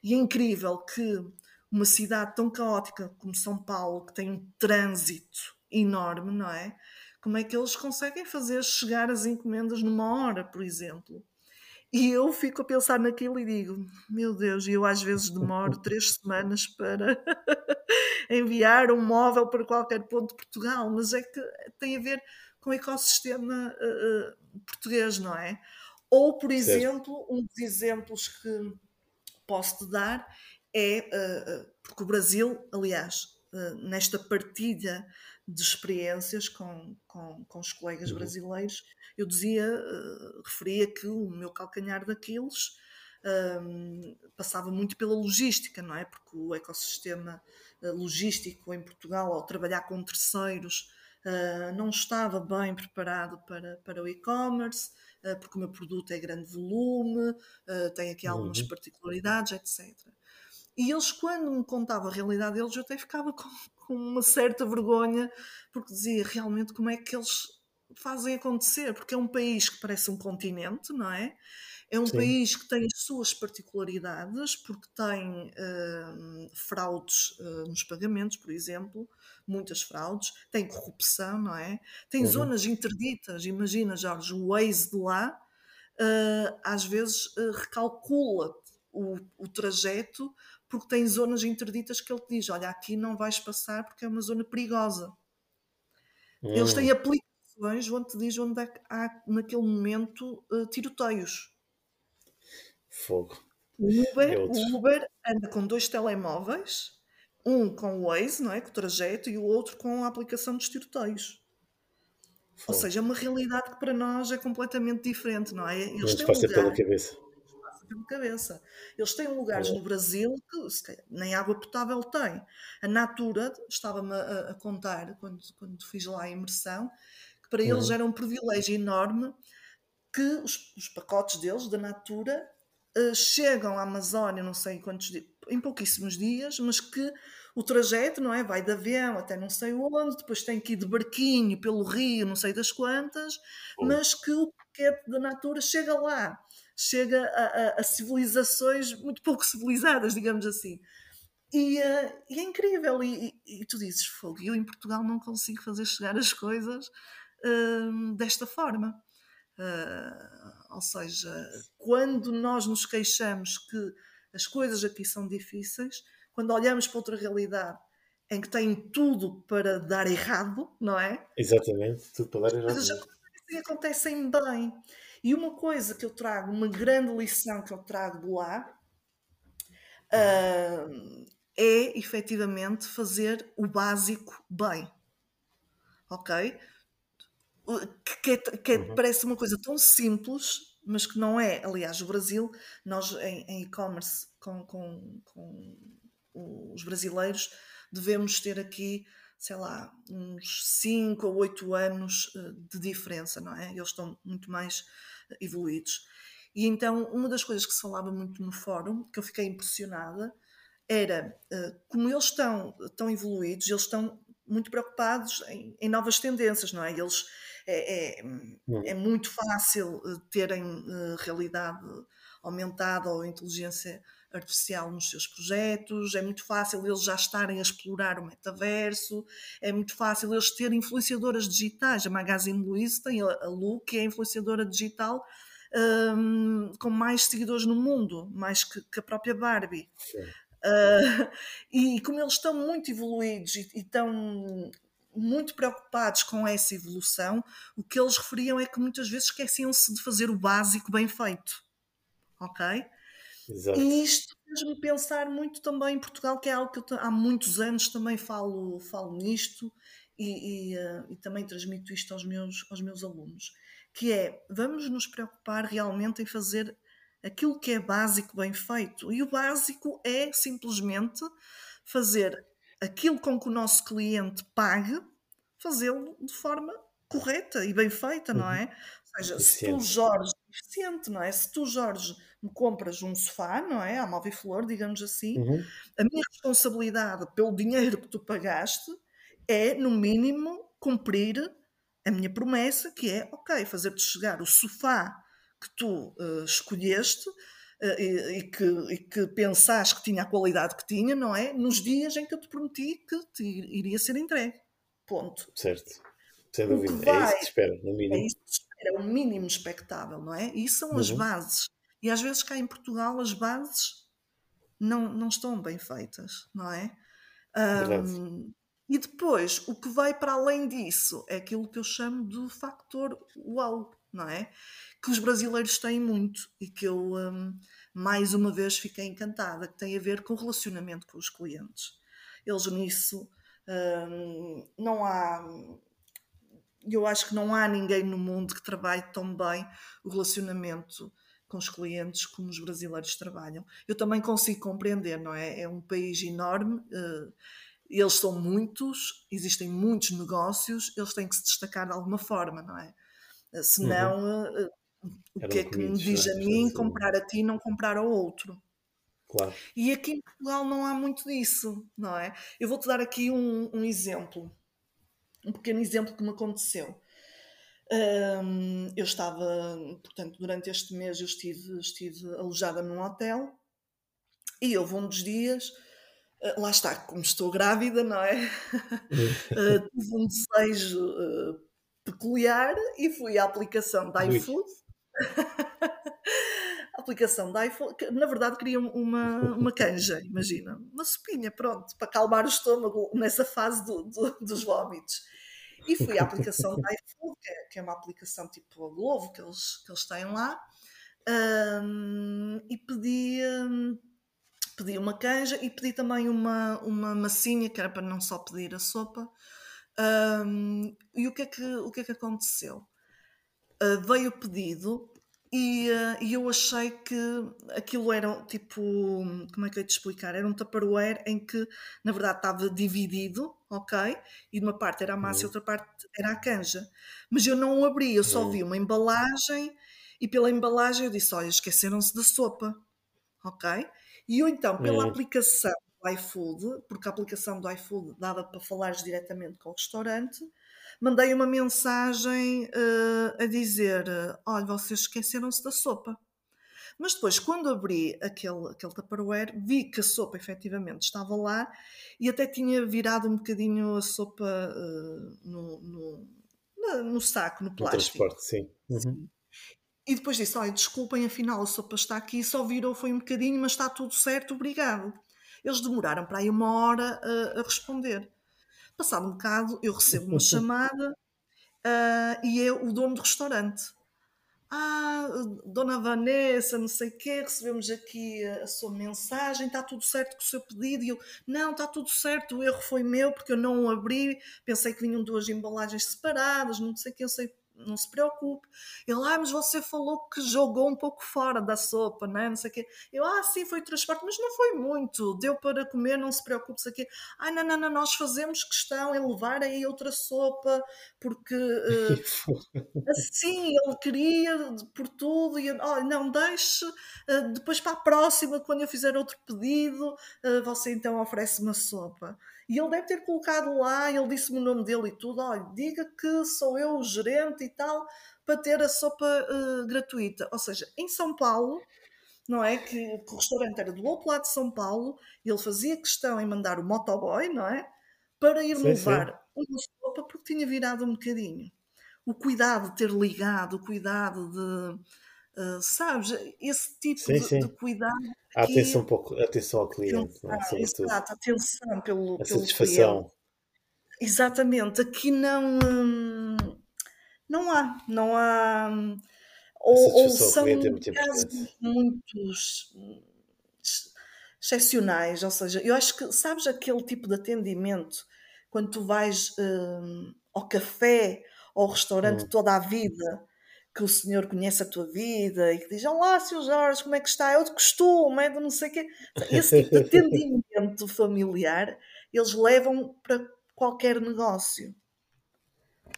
E é incrível que uma cidade tão caótica como São Paulo, que tem um trânsito enorme, não é? Como é que eles conseguem fazer chegar as encomendas numa hora, por exemplo? E eu fico a pensar naquilo e digo: meu Deus, eu às vezes demoro (laughs) três semanas para (laughs) enviar um móvel para qualquer ponto de Portugal, mas é que tem a ver com o ecossistema uh, uh, português, não é? Ou, por certo. exemplo, um dos exemplos que posso te dar é, uh, porque o Brasil, aliás, uh, nesta partilha de experiências com, com, com os colegas uhum. brasileiros, eu dizia, uh, referia que o meu calcanhar daqueles um, passava muito pela logística, não é? Porque o ecossistema logístico em Portugal, ao trabalhar com terceiros, não estava bem preparado para, para o e-commerce eh, porque o meu produto é grande volume, eh, tem aqui algumas uhum. particularidades, etc. E eles, quando me contavam a realidade deles, eu até ficava com, com, uma certa vergonha, porque dizia realmente como é que eles fazem acontecer, porque é um país que parece um continente, não é? É um Sim. país que tem as suas particularidades, porque tem uh, fraudes uh, nos pagamentos, por exemplo, muitas fraudes, tem corrupção, não é? Tem uhum. zonas interditas, imagina, Jorge, o Waze de lá, uh, às vezes recalcula o, o trajeto porque tem zonas interditas que ele te diz: olha, aqui não vais passar porque é uma zona perigosa. Eles têm aplicações onde te diz onde é que há naquele momento uh, tiroteios. Fogo. O Uber, é o Uber anda com dois telemóveis, um com o Waze, não é? Com o trajeto, e o outro com a aplicação dos tiroteios. Ou seja, é uma realidade que para nós é completamente diferente, não é? Eles têm passa lugar, pela cabeça. Passa pela cabeça. Eles têm lugares é. no Brasil que calhar, nem água potável tem. A Natura estava-me a, a, contar, quando, quando fiz lá a imersão, que para uhum. eles era um privilégio enorme que os, os pacotes deles, da Natura, chegam à Amazónia, não sei quantos dias, em pouquíssimos dias, mas que o trajeto, não é? Vai de avião até não sei onde, depois tem que ir de barquinho pelo rio, não sei das quantas, oh. mas que o paquete da Natura chega lá, chega a, a, a civilizações muito pouco civilizadas, digamos assim. E, uh, e é incrível, e, e, e, tu dizes, fogo, eu em Portugal não consigo fazer chegar as coisas uh, desta forma. Uh, ou seja, quando nós nos queixamos que as coisas aqui são difíceis, quando olhamos para outra realidade em que tem tudo para dar errado, não é? Exatamente, tudo para dar errado. As coisas acontecem bem. E uma coisa que eu trago, uma grande lição que eu trago de lá, uh, é efetivamente fazer o básico bem. Ok? Que, que, que uhum. parece uma coisa tão simples, mas que não é. Aliás, o Brasil, nós em e-commerce com, com, com os brasileiros, devemos ter aqui, sei lá, uns 5 ou 8 anos eh, de diferença, não é? Eles estão muito mais evoluídos. E então, uma das coisas que se falava muito no fórum, que eu fiquei impressionada, era uh, como eles estão tão evoluídos, eles estão muito preocupados em, em novas tendências, não é? Eles é, é, hum. é muito fácil eh, terem uh, realidade aumentada ou inteligência artificial nos seus projetos, é muito fácil eles já estarem a explorar o metaverso, é muito fácil eles terem influenciadoras digitais. A Magazine Luiza tem a, Lu, que é a influenciadora digital um, com mais seguidores no mundo, mais que, que a própria Barbie. Uh, (laughs) e, e, como eles estão muito evoluídos e, e estão muito preocupados com essa evolução, o que eles referiam é que muitas vezes esqueciam-se de fazer o básico bem feito. Ok? Exato. E isto fez-me pensar muito também em Portugal, que é algo que eu há muitos anos também falo, falo nisto e, e, uh, e também transmito isto aos meus, aos meus alunos, que é vamos nos preocupar realmente em fazer aquilo que é básico bem feito. E o básico é simplesmente fazer aquilo com que o nosso cliente pague, fazê-lo de forma correta e bem feita, não é? Ou seja, se tu, Jorge, eficiente, não é? Se tu, Jorge, me compras um sofá, não é? À e flor, digamos assim, uhum. a minha responsabilidade pelo dinheiro que tu pagaste é, no mínimo, cumprir a minha promessa, que é, ok, fazer-te chegar o sofá que tu uh, escolheste e, e, que, e que pensaste que tinha a qualidade que tinha, não é? Nos dias em que eu te prometi que te iria ser entregue. Ponto. Certo. Sem dúvida. Vai, é isso que espera, no mínimo. É isso que espera, é o mínimo expectável, não é? E isso são uhum. as bases. E às vezes cá em Portugal as bases não, não estão bem feitas, não é? Um, e depois, o que vai para além disso é aquilo que eu chamo do factor uau, não é? Que os brasileiros têm muito e que eu, um, mais uma vez, fiquei encantada, que tem a ver com o relacionamento com os clientes. Eles nisso um, não há. Eu acho que não há ninguém no mundo que trabalhe tão bem o relacionamento com os clientes como os brasileiros trabalham. Eu também consigo compreender, não é? É um país enorme, uh, eles são muitos, existem muitos negócios, eles têm que se destacar de alguma forma, não é? Uh, senão, uhum. uh, o que é que me diz a mim comprar a ti e não comprar ao outro? Claro. E aqui em Portugal não há muito disso, não é? Eu vou-te dar aqui um, um exemplo, um pequeno exemplo que me aconteceu. Um, eu estava, portanto, durante este mês eu estive, estive alojada num hotel e houve um dos dias, uh, lá está, como estou grávida, não é? uh, (laughs) tive um desejo uh, peculiar e fui à aplicação da iFood. A (laughs) aplicação da iFood, que, na verdade queria uma, uma canja, imagina, uma sopinha, pronto, para calmar o estômago nessa fase do, do, dos vómitos. E fui à aplicação da iFood, que é, que é, uma aplicação tipo a Glovo que eles, que eles têm lá, um, e pedi, um, pedi uma canja e pedi também uma, uma massinha, que era para não só pedir a sopa. Um, e o que, é que, o que é que aconteceu? Uh, veio o pedido e, uh, e, eu achei que aquilo era tipo, como é que eu ia te explicar? Era um Tupperware em que na verdade estava dividido, ok? E de uma parte era a massa uhum. e outra parte era a canja. Mas eu não o abri, eu só uhum. vi uma embalagem e pela embalagem eu disse: olha, esqueceram-se da sopa, ok? E eu então, pela uhum. aplicação do iFood, porque a aplicação do iFood dava para falares diretamente com o restaurante, mandei uma mensagem uh, a dizer: olha, vocês esqueceram-se da sopa. Mas depois, quando abri aquele, aquele Tupperware, vi que a sopa efetivamente estava lá e até tinha virado um bocadinho a sopa uh, no, no, no, no, saco, no plástico. No transporte, sim. Uhum. E depois disse: Olha, desculpem, afinal a sopa está aqui, só virou foi um bocadinho, mas está tudo certo, obrigado. Eles demoraram para aí uma hora a, a responder. Passado um bocado, eu recebo uma chamada uh, e é o dono do restaurante. Ah, Dona Vanessa, não sei o quê, recebemos aqui a, sua mensagem, está tudo certo com o seu pedido? E eu, não, está tudo certo, o erro foi meu porque eu não o abri, pensei que vinham duas embalagens separadas, não sei o que, eu sei não se preocupe. Ele, ah, mas você falou que jogou um pouco fora da sopa, né? não sei o quê. Eu, ah, sim, foi transporte, mas não foi muito, deu para comer, não se preocupe, isso aqui. Ah, não, não, não, nós fazemos questão em levar aí outra sopa, porque (laughs) uh, assim ele queria por tudo, e oh, não, deixe, uh, depois para a próxima, quando eu fizer outro pedido, uh, você então oferece uma sopa. E ele deve ter colocado lá, ele disse-me o nome dele e tudo, olha, diga que sou eu o gerente e tal, para ter a sopa uh, gratuita. Ou seja, em São Paulo, não é? Que, que, o restaurante era do outro lado de São Paulo, ele fazia questão em mandar o motoboy, não é? Para ir sim, levar uma sopa porque tinha virado um bocadinho. O cuidado de ter ligado, o cuidado de Uh, sabes, esse tipo sim, de, sim. de, cuidado. A atenção, pouco, atenção ao cliente, não, é? exato, atenção pelo, a pelo satisfação. Cliente. Exatamente, aqui não. Hum, não há, não há. Hum, ou, ou são casos muitos excepcionais, ou seja, eu acho que, sabes, aquele tipo de atendimento, quando tu vais hum, ao café, ao restaurante hum. toda a vida, que o senhor conhece a tua vida e que diz: Olá, senhor Jorge, como é que está? Eu de costume, é de não sei o quê. Esse tipo de (laughs) atendimento familiar eles levam para qualquer negócio.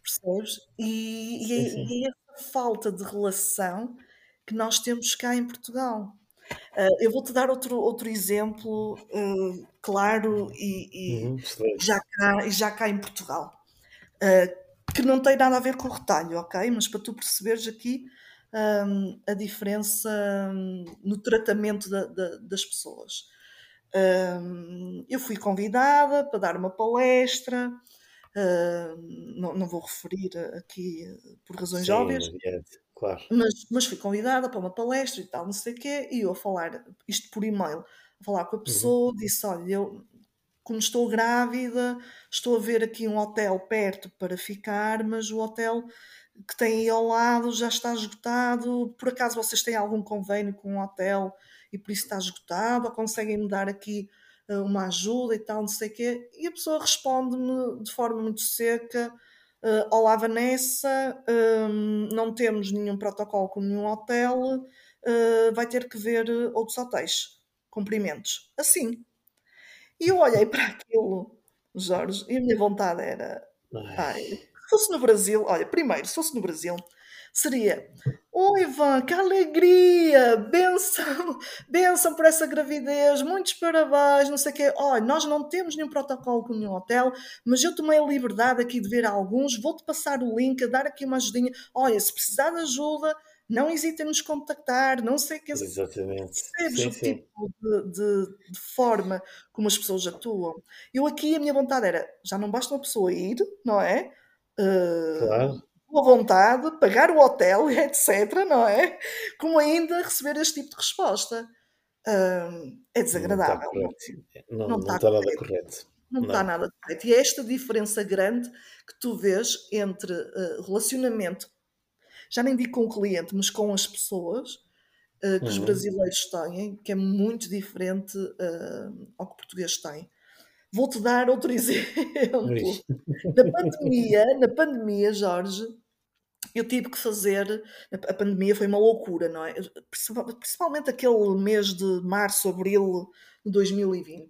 Percebes? E, e, é, e é essa falta de relação que nós temos cá em Portugal. Uh, eu vou-te dar outro, outro exemplo uh, claro e, e uhum, já, cá, já cá em Portugal, uh, que não tem nada a ver com o retalho, ok? Mas para tu perceberes aqui um, a diferença um, no tratamento da, da, das pessoas. Um, eu fui convidada para dar uma palestra, não, não, vou referir aqui por razões Sim, óbvias, claro. mas, mas fui convidada para uma palestra e tal, não sei o quê, e eu a falar, isto por e-mail, a falar com a uhum. pessoa, uhum. disse: Olha, eu, como estou grávida, estou a ver aqui um hotel perto para ficar, mas o hotel que tem aí ao lado já está esgotado. Por acaso vocês têm algum convênio com um hotel e por isso está esgotado? Ou conseguem me dar aqui uma ajuda e tal, não sei o quê, e a pessoa responde-me de forma muito seca: uh, Olá Vanessa, um, não temos nenhum protocolo com nenhum hotel, uh, vai ter que ver outros hotéis. Cumprimentos. Assim. E eu olhei para aquilo, Jorge, e a minha vontade era. Ai, se fosse no Brasil, olha, primeiro, se fosse no Brasil, seria: Oi, Ivan, que alegria! Benção, benção por essa gravidez, muitos parabéns, não sei o quê. Olha, nós não temos nenhum protocolo com nenhum hotel, mas eu tomei a liberdade aqui de ver alguns, vou-te passar o link, a dar aqui uma ajudinha. Olha, se precisar de ajuda, não hesitem em nos contactar, não sei o que. Exatamente. Percebes o sim. tipo de, de, de, forma como as pessoas atuam? Eu aqui, a minha vontade era, já não basta uma pessoa ir, não é? Uh, claro boa vontade, pagar o hotel, (laughs) etc., não é? Como ainda receber este tipo de resposta. é desagradável. Não está, não, não, não está, nada correto. Não, está nada correto. E é esta diferença grande que tu vês entre uh, relacionamento, já nem digo com o cliente, mas com as pessoas, uh, que uhum. os brasileiros têm, que é muito diferente uh, ao que o português tem. Vou-te dar outro (laughs) exemplo. na pandemia, na pandemia, Jorge, eu tive que fazer. A pandemia foi uma loucura, não é? Principalmente aquele mês de março, abril de 2020.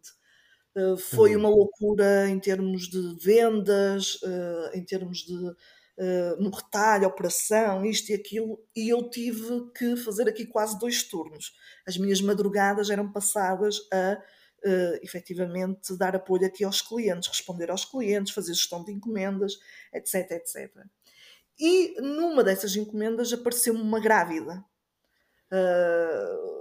Uh, foi uhum. uma loucura em termos de vendas, uh, em termos de uh, no retalho, operação, isto e aquilo, e eu tive que fazer aqui quase dois turnos. As minhas madrugadas eram passadas a uh, efetivamente dar apoio aqui aos clientes, responder aos clientes, fazer gestão de encomendas, etc, etc. E numa dessas encomendas apareceu-me uma grávida. Uh,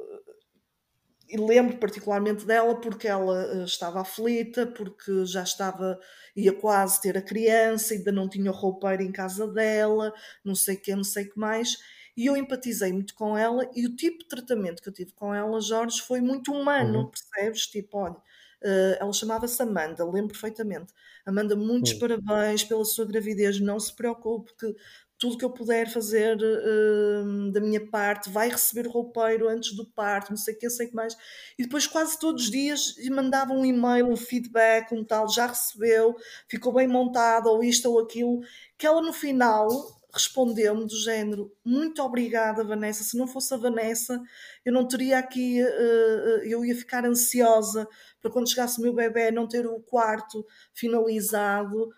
e lembro particularmente dela porque ela uh, estava aflita, porque já estava, ia quase ter a criança, ainda não tinha roupeiro em casa dela, não sei o que, não sei o que mais. E eu empatizei muito com ela e o tipo de tratamento que eu tive com ela, Jorge, foi muito humano, uhum. percebes? Tipo, olha, uh, ela chamava-se Amanda, lembro perfeitamente. Amanda, muitos uhum. parabéns pela sua gravidez, não se preocupe que tudo que eu puder fazer uh, da minha parte, vai receber o roupeiro antes do parto, não sei o que, sei que mais. E depois quase todos os dias mandava um e-mail, um feedback, um tal, já recebeu, ficou bem montado, ou isto ou aquilo, que ela no final respondeu-me do género, muito obrigada Vanessa, se não fosse a Vanessa eu não teria aqui, uh, eu ia ficar ansiosa para quando chegasse o meu bebê não ter o quarto finalizado,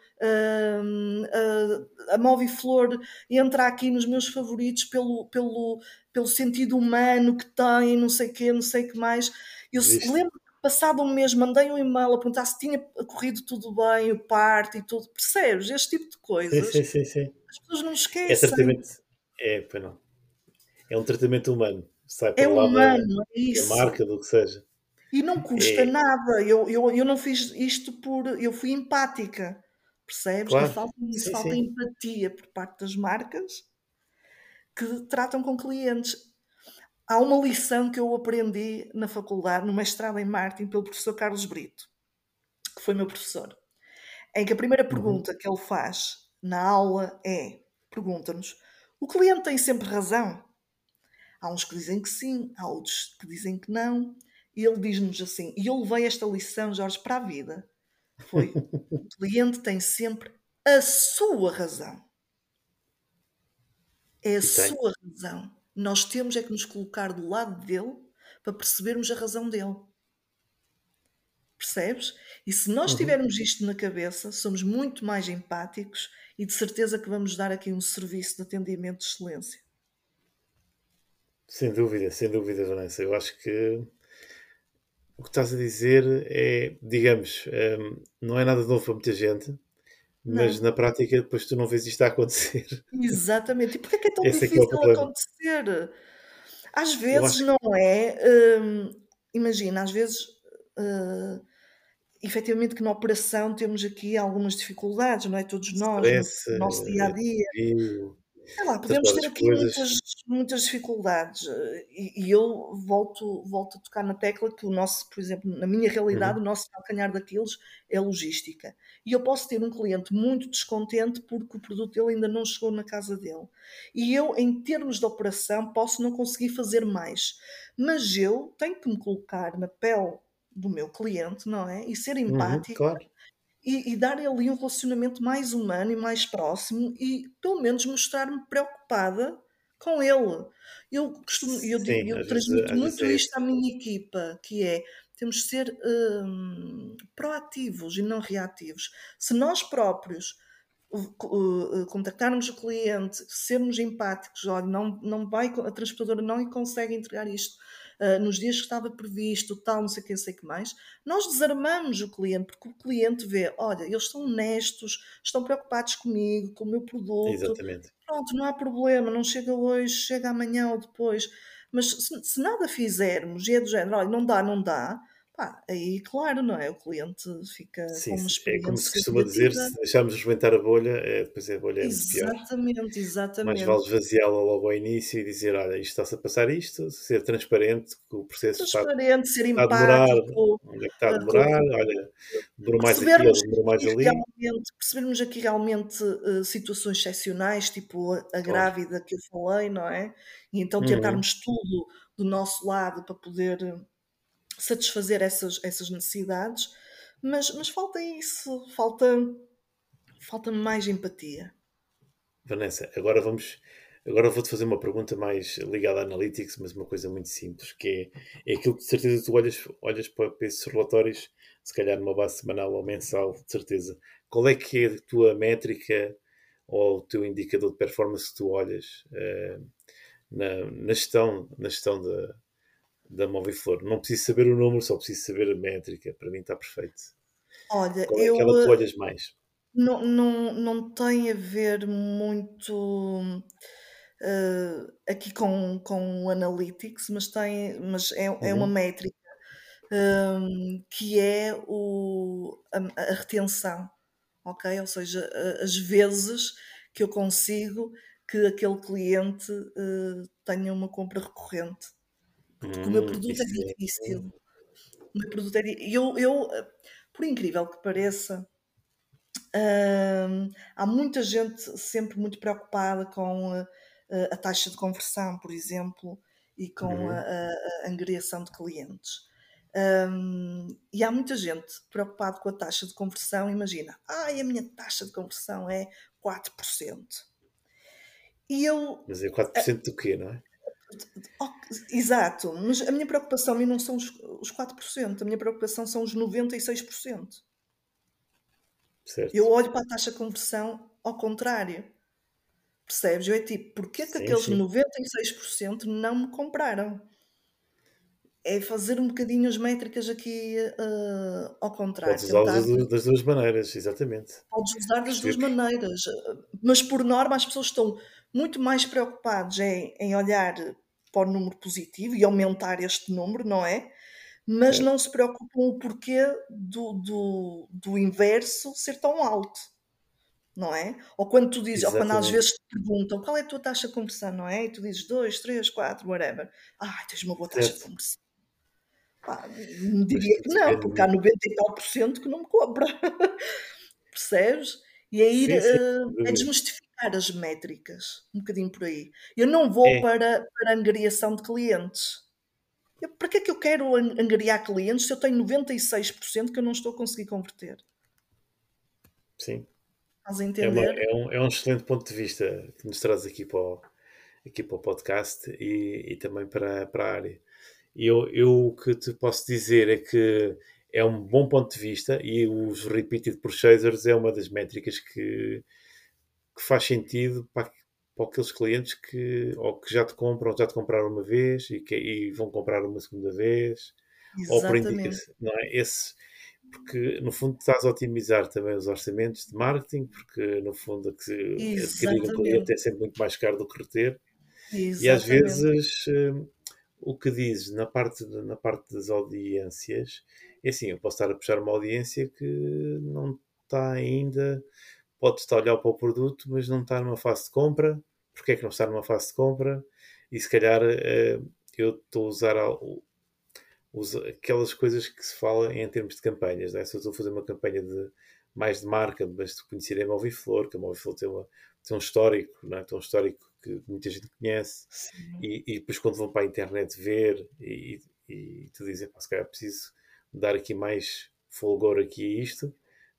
a Moviflor entra aqui nos meus favoritos pelo, pelo, pelo sentido humano que tem, não sei o quê, não sei o que mais. Eu lembro que passado um mês mandei um e-mail a perguntar se tinha corrido tudo bem, o parto e tudo, percebes? Este tipo de coisas. Sim, sim, sim. As pessoas não esquecem. É tratamento, é, não. É um tratamento humano. Sai é humano, da, é isso. Da marca, do que seja. E não custa é. nada. Eu, eu, eu não fiz isto por. Eu fui empática. Percebes? Claro. falta, sim, falta sim. empatia por parte das marcas que tratam com clientes. Há uma lição que eu aprendi na faculdade, no mestrado em marketing, pelo professor Carlos Brito, que foi meu professor. em que a primeira uhum. pergunta que ele faz na aula é: pergunta-nos, o cliente tem sempre razão? Há uns que dizem que sim, há outros que dizem que não. E ele diz-nos assim, e eu levei esta lição, Jorge, para a vida. Foi, o cliente tem sempre a sua razão. É a e sua tem. razão. Nós temos é que nos colocar do lado dele para percebermos a razão dele. Percebes? E se nós uhum. tivermos isto na cabeça, somos muito mais empáticos e de certeza que vamos dar aqui um serviço de atendimento de excelência. Sem dúvida, sem dúvida, Vanessa. Eu acho que o que estás a dizer é, digamos, um, não é nada novo para muita gente, mas não. na prática depois tu não vês isto a acontecer. Exatamente. E porquê é que é tão (laughs) Esse difícil é é acontecer? Às vezes acho... não é. Hum, imagina, às vezes. Uh, efetivamente que na operação temos aqui algumas dificuldades, não é? Todos nós, no nosso dia a dia. Sei lá, podemos ter aqui muitas, muitas dificuldades eh, e, e, eu volto, volto a tocar na tecla que o nosso, por exemplo, na minha realidade, uhum. o nosso calcanhar daqueles é logística. E eu posso ter um cliente muito descontente porque o produto dele ainda não chegou na casa dele. E eu, em termos de operação, posso não conseguir fazer mais. Mas eu tenho que me colocar na pele do meu cliente, não é? E ser empático. Uhum, claro e, e dar ali um relacionamento mais humano e mais próximo e pelo menos mostrar-me preocupada com ele. Eu costumo, eu, Sim, eu transmito vezes, muito é isto à minha equipa, que é temos de ser hum, proativos e não reativos. Se nós próprios uh, uh, contactarmos o cliente, sermos empáticos, olha, não, não vai, a transportadora não consegue entregar isto, uh, nos dias que estava previsto, tal, não sei o que, sei que mais, nós desarmamos o cliente, porque o cliente vê, olha, eles são honestos, estão preocupados comigo, com o meu produto. Exatamente. Pronto, não há problema, não chega hoje, chega amanhã ou depois. Mas se, se nada fizermos e é do género, olha, não dá, não dá, Pá, aí, claro, não é? O cliente fica Sim, com uma experiência. É como se costuma dizer, se deixarmos rebentar a bolha, é, depois a bolha é Exatamente, pior. exatamente. Mais vale esvaziá-la logo ao início e dizer: olha, isto está-se a passar isto, ser transparente, que o processo transparente, está, ser está a demorar, onde é que está a demorar, olha, demorou mais aqui, demorou mais ali. Percebermos aqui realmente uh, situações excepcionais, tipo a, a grávida que eu falei, não é? E então uhum. tentarmos uhum. tudo do nosso lado para poder satisfazer essas, essas necessidades, mas, mas falta isso, falta, falta mais empatia. Vanessa, agora vamos. Agora vou-te fazer uma pergunta mais ligada à Analytics, mas uma coisa muito simples, que é, é aquilo que de certeza tu olhas, olhas para, para esses relatórios, se calhar numa base semanal ou mensal, de certeza. Qual é que é a tua métrica ou o teu indicador de performance que tu olhas uh, na, na, gestão, na gestão da, da Moviflor. Não preciso saber o número, só preciso saber a métrica. Para mim está perfeito. Olha, Qual é eu. Aquela que tu olhas mais? Não, não, não tem a ver muito uh, aqui com, com o Analytics, mas, tem, mas é, uhum. é uma uhum. métrica um, ehm, que é o, a, a, retenção, ok? Ou seja, as vezes que eu consigo que aquele cliente uh, tenha uma compra recorrente. Porque hum, o meu hum, produto é, é difícil. O meu produto é eu, eu, por incrível que pareça, hum, há muita gente sempre muito preocupada com a, a taxa de conversão, por exemplo, e com uhum. a, a, angariação de clientes. Um, e há muita gente preocupada com a taxa de conversão. Imagina, ai, a minha taxa de conversão é 4%. E eu. Mas é 4% do quê, não é? Exato, mas a minha preocupação não são os, os 4%, a minha preocupação são os 96%. Certo. Eu olho para a taxa de conversão ao contrário. Percebes? Eu é tipo, porquê que sim, aqueles sim. 96% não me compraram? É fazer um bocadinho as métricas aqui uh, ao contrário. Podes usar tentar... das duas maneiras, exatamente. Podes usar das duas maneiras, mas por norma as pessoas estão muito mais preocupadas em, em olhar para o número positivo e aumentar este número, não é? Mas é. não se preocupam o porquê do, do, do inverso ser tão alto, não é? Ou quando tu dizes, ou quando às vezes te perguntam qual é a tua taxa de conversão, não é? E tu dizes 2, 3, 4, whatever. Ai, tens uma boa taxa de conversão. Pá, diria que não, porque há 90 e tal por cento que não me compra. (laughs) Percebes? E é ir sim, sim, é desmistificar as métricas, um bocadinho por aí. Eu não vou é. para, para angariação de clientes. Eu, para que é que eu quero angariar clientes se eu tenho 96% que eu não estou a conseguir converter? Sim. Estás a entender? É, uma, é, um, é um excelente ponto de vista que nos traz aqui para o, aqui para o podcast e, e também para, para a área. E eu, eu o que te posso dizer é que é um bom ponto de vista e os repeated purchasers é uma das métricas que, que faz sentido para, para aqueles clientes que ou que já te compram, já te compraram uma vez e, que, e vão comprar uma segunda vez, Exatamente. ou por indicação, não é? Esse, porque no fundo estás a otimizar também os orçamentos de marketing, porque no fundo adquirir um cliente é sempre muito mais caro do que reter. Exatamente. E às vezes hum, o que dizes na parte, na parte das audiências é assim, eu posso estar a puxar uma audiência que não está ainda, pode estar a olhar para o produto, mas não está numa fase de compra. Porquê é que não está numa fase de compra? E se calhar eh, eu estou a usar aquelas coisas que se fala em termos de campanhas. Né? Se eu estou a fazer uma campanha de mais de marca, mas de conhecer a Moviflor, que a Moviflor tem, uma, tem um histórico, né? tem um histórico que muita gente conhece, e, e, depois quando vão para a internet ver e, e, e te dizem, se calhar preciso dar aqui mais folgor aqui a isto,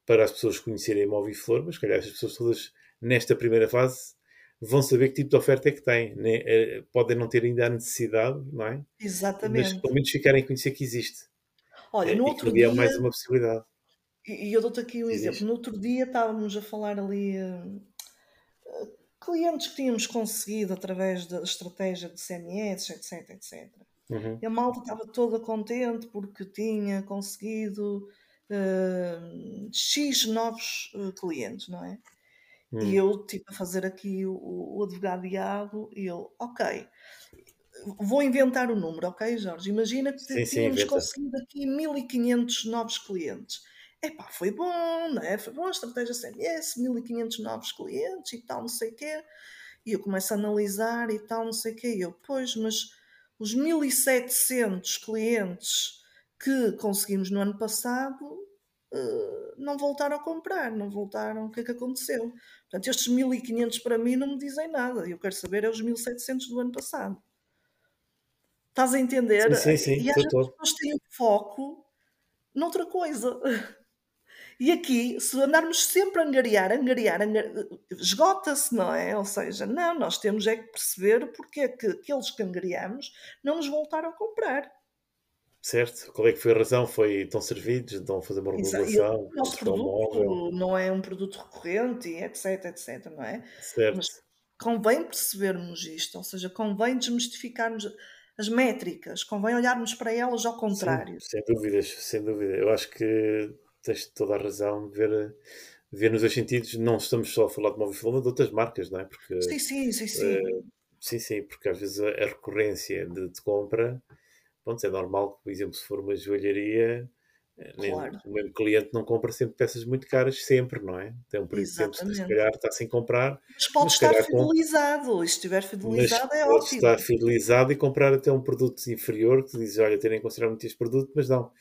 para as pessoas conhecerem a Moviflor, mas calhar as pessoas todas nesta primeira fase vão saber que tipo de oferta é que têm. Né? Eh, podem não ter ainda a necessidade, não é? Exatamente. Mas pelo menos ficarem a conhecer que existe. Olha, é, no outro dia... é mais uma possibilidade. E eu dou-te aqui um Existe. exemplo. No outro dia estávamos a falar ali... Uh, clientes que tínhamos conseguido através da estratégia de CMS, etc, etc. Uhum. E a malta estava toda contente porque tinha conseguido uh, X novos uh, clientes, não é? Uhum. E hum. eu tive a fazer aqui o, o advogado diabo e eu, ok, vou inventar o número, ok, Jorge? Imagina que sim, tínhamos sim, conseguido aqui 1500 novos clientes. Epá, foi bom, não é? Foi bom a estratégia CMS, 1500 novos clientes e tal, não sei o quê. E eu começo a analisar e tal, não sei o quê. E eu, pois, mas os 1700 clientes que conseguimos no ano passado uh, não voltaram a comprar, não voltaram. O que é que aconteceu? Portanto, estes 1500 para mim não me dizem nada. Eu quero saber é os 1700 do ano passado. Estás a entender? Sim, sim, sim. E às vezes as pessoas têm foco noutra coisa. (laughs) E aqui, se andarmos sempre a angariar, angariar, angariar esgota-se, não é? Ou seja, não, nós temos é que perceber porque é que aqueles que angariamos não nos voltaram a comprar. Certo. Qual é que foi a razão? Foi estão servidos, estão a fazer uma regulação, o nosso produto não é um produto recorrente, etc, etc, não é? Certo. Mas convém percebermos isto, ou seja, convém desmistificarmos as métricas, convém olharmos para elas ao contrário. Sim, sem dúvidas, sem dúvida. Eu acho que tens toda a razão de ver, ver nos dois sentidos. Não estamos só a falar de móvel mas de outras marcas, não é? Porque, sim, sim, sim, sim. Uh, sim, sim, porque às vezes a, a recorrência de, de, compra, pronto, é normal que, por exemplo, se for uma joalharia, eh, claro. o mesmo cliente não compra sempre peças muito caras, sempre, não é? Tem um período de tempo que se calhar está sem comprar. Mas pode mas, estar fidelizado, com... se estiver fidelizado mas é pode ótimo. estar fidelizado e comprar até um produto inferior que diz, olha, terem em consideração este produto, mas não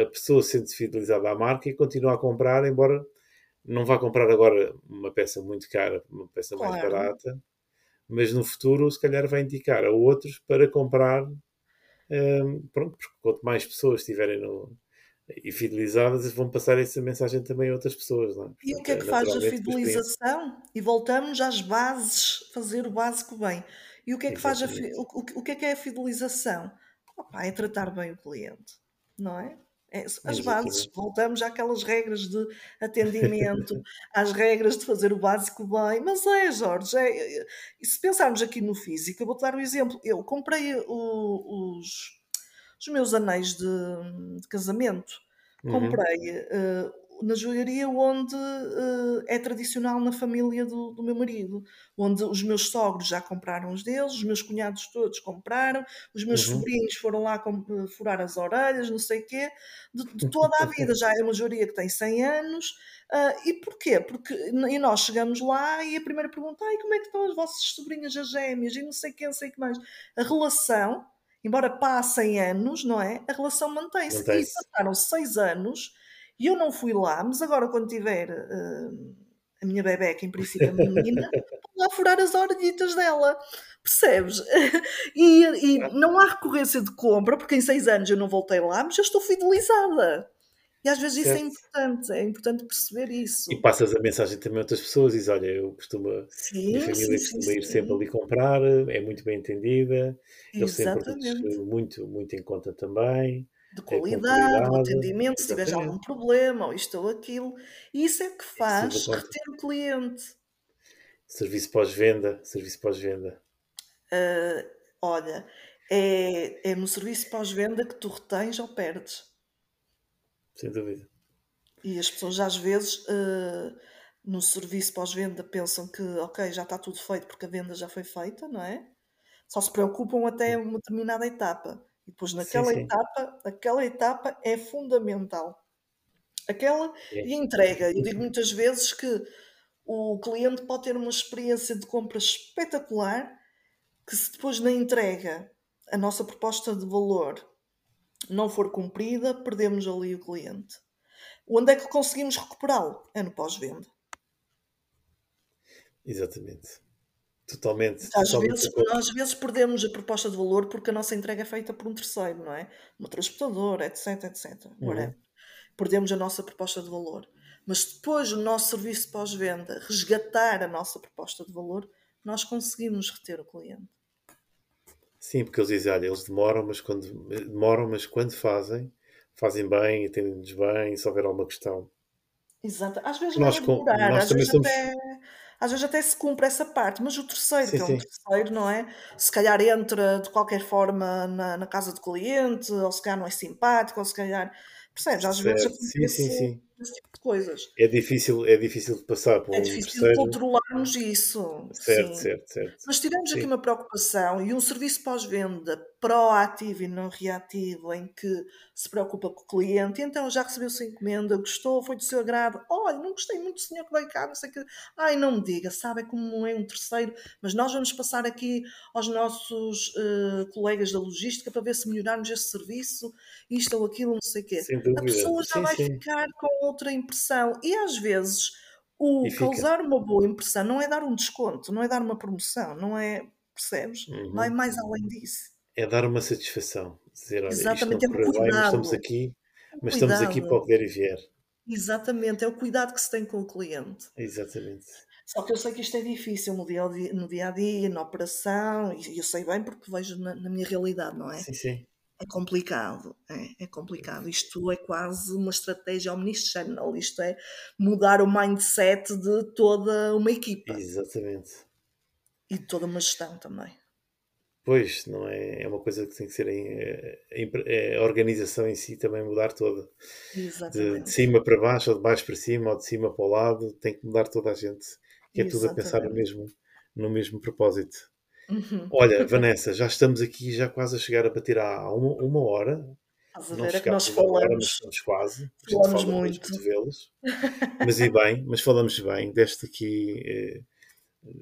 a pessoa sente-se fidelizada à marca e continua a comprar, embora não vá comprar agora uma peça muito cara, uma peça claro. mais barata, mas no futuro se calhar vai indicar a outros para comprar. Um, pronto, porque quanto mais pessoas estiverem no, e fidelizadas, vão passar essa mensagem também a outras pessoas. Não é? e o que é que faz a fidelização? E voltamos às bases, fazer o básico bem. E o que é que Exatamente. faz a, o, o, que é que é a fidelização? Opa, é tratar bem o cliente não é? É, as bases, voltamos àquelas regras de atendimento, (laughs) às regras de fazer o básico bem, mas é, Jorge, é, é, e se pensarmos aqui no físico, eu vou-te dar um exemplo. Eu comprei o, os, os meus anéis de, de casamento, uhum. comprei uh, na joalharia onde uh, é tradicional na família do, do, meu marido, onde os meus sogros já compraram os deles, os meus cunhados todos compraram, os meus uhum. sobrinhos foram lá com, uh, furar as orelhas, não sei o quê, de, de, toda a vida, (laughs) já é uma joalharia que tem 100 anos, uh, e porquê? Porque e nós chegamos lá e a primeira pergunta, ai, como é que estão as vossas sobrinhas, as gêmeas, e não sei quem, não sei o que mais. A relação, embora passem anos, não é? A relação mantém-se. Mantém e passaram seis anos E eu não fui lá, mas agora quando tiver uh, a minha bebé, que em princípio é menina, (laughs) vou lá furar as orelhitas dela. Percebes? (laughs) E, e não há recorrência de compra, porque em seis anos eu não voltei lá, mas eu estou fidelizada. E às vezes certo. isso é importante, é importante perceber isso. E passas a mensagem também a outras pessoas, diz, olha, eu costumo, sim, minha família sim, costuma sim, ir sempre ali comprar, é muito bem entendida, eles sempre muito, muito em conta também. De qualidade, do atendimento, se tiveres algum problema, ou isto ou aquilo. E isso é que faz reter o cliente. Serviço pós-venda, serviço pós-venda. Uh, olha, é, é no serviço pós-venda que tu retens ou perdes. Sem dúvida. E as pessoas às vezes uh, no serviço pós-venda pensam que ok, já está tudo feito porque a venda já foi feita, não é? Só se preocupam até uma determinada etapa. E depois naquela sim, sim. etapa, aquela etapa é fundamental. Aquela é. e entrega. Eu digo muitas vezes que o cliente pode ter uma experiência de compra espetacular que se depois na entrega a nossa proposta de valor não for cumprida, perdemos ali o cliente. Onde é que conseguimos recuperá-lo? É no pós-venda. Exatamente. Totalmente. Às, totalmente vezes, às vezes perdemos a proposta de valor porque a nossa entrega é feita por um terceiro, não é? Uma transportadora, etc, etc. Uhum. Perdemos a nossa proposta de valor. Mas depois o nosso serviço pós-venda resgatar a nossa proposta de valor, nós conseguimos reter o cliente. Sim, porque eles dizem, olha, eles demoram, mas quando demoram, mas quando fazem, fazem bem, atendem-nos bem, se houver alguma questão. Exato. Às vezes nós, não é demorar, nós às vezes, somos... até, às vezes até se cumpre essa parte, mas o terceiro, sim, que é um sim. terceiro, não é? Se calhar entra de qualquer forma na, na casa do cliente, ou se calhar não é simpático, ou se calhar. Percebes? Às vezes sim, sim, sim esse tipo de coisas. É difícil, é difícil de passar por É difícil terceiro. controlarmos isso. Certo, sim. certo, certo. Mas tiramos aqui uma preocupação e um serviço pós-venda proativo e não reativo, em que se preocupa com o cliente, então já recebeu sua encomenda, gostou, foi do seu agrado, olha, não gostei muito do senhor que veio cá, não sei o que. Ai, não me diga, sabe, é como é um terceiro, mas nós vamos passar aqui aos nossos uh, colegas da logística para ver se melhorarmos este serviço, isto ou aquilo, não sei o quê. A pessoa já sim, vai sim. ficar com outra impressão. E às vezes o causar uma boa impressão não é dar um desconto, não é dar uma promoção, não é. Percebes? Uhum. Não é mais além disso. É dar uma satisfação. Dizer, olha, Exatamente, isto não é um bem, mas estamos aqui, mas estamos aqui para o que der e vier. Exatamente, é o cuidado que se tem com o cliente. Exatamente. Só que eu sei que isto é difícil no dia a dia, no dia, -a, -dia na operação, e eu sei bem porque vejo na, na minha realidade, não é? Sim, sim. É complicado, é, é, complicado. Isto é quase uma estratégia omnichannel, isto é mudar o mindset de toda uma equipa. Exatamente. E de toda uma gestão também. Pois, não é, é uma coisa que tem que ser em, é, é, a organização em si também mudar toda. Exatamente. De, de, cima para baixo, ou de baixo para cima, ou de cima para o lado, tem que mudar toda a gente. Que é Exatamente. tudo a pensar no mesmo, no mesmo propósito. Uhum. Olha, Vanessa, já estamos aqui já quase a chegar a bater a uma, uma hora. Estás a ver, é que nós falamos. Hora, estamos quase. Falamos fala muito. mas e bem, mas falamos bem. Deste aqui eh,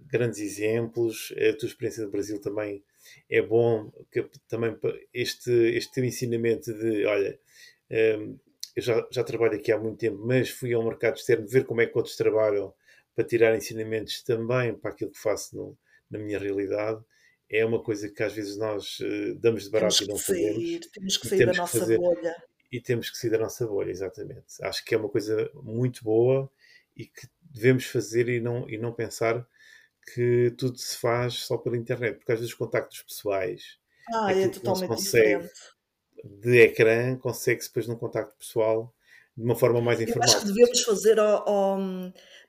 grandes exemplos. A tua experiência no Brasil também é bom. Que, também este, este teu ensinamento de, olha, eh, eu já, já trabalho aqui há muito tempo, mas fui ao mercado externo ver como é que outros trabalham para tirar ensinamentos também para aquilo que faço no, na minha realidade, é uma coisa que às vezes nós uh, damos de barato e não sair, fazemos. Temos que sair temos da nossa fazer, bolha. E temos que sair da nossa bolha, exatamente. Acho que é uma coisa muito boa e que devemos fazer e não, e não pensar que tudo se faz só pela internet, porque às vezes os contactos pessoais ah, é totalmente consegue, diferente. De ecrã, consegue-se depois num contacto pessoal de uma forma mais informal. Eu acho que devemos fazer ao, ao,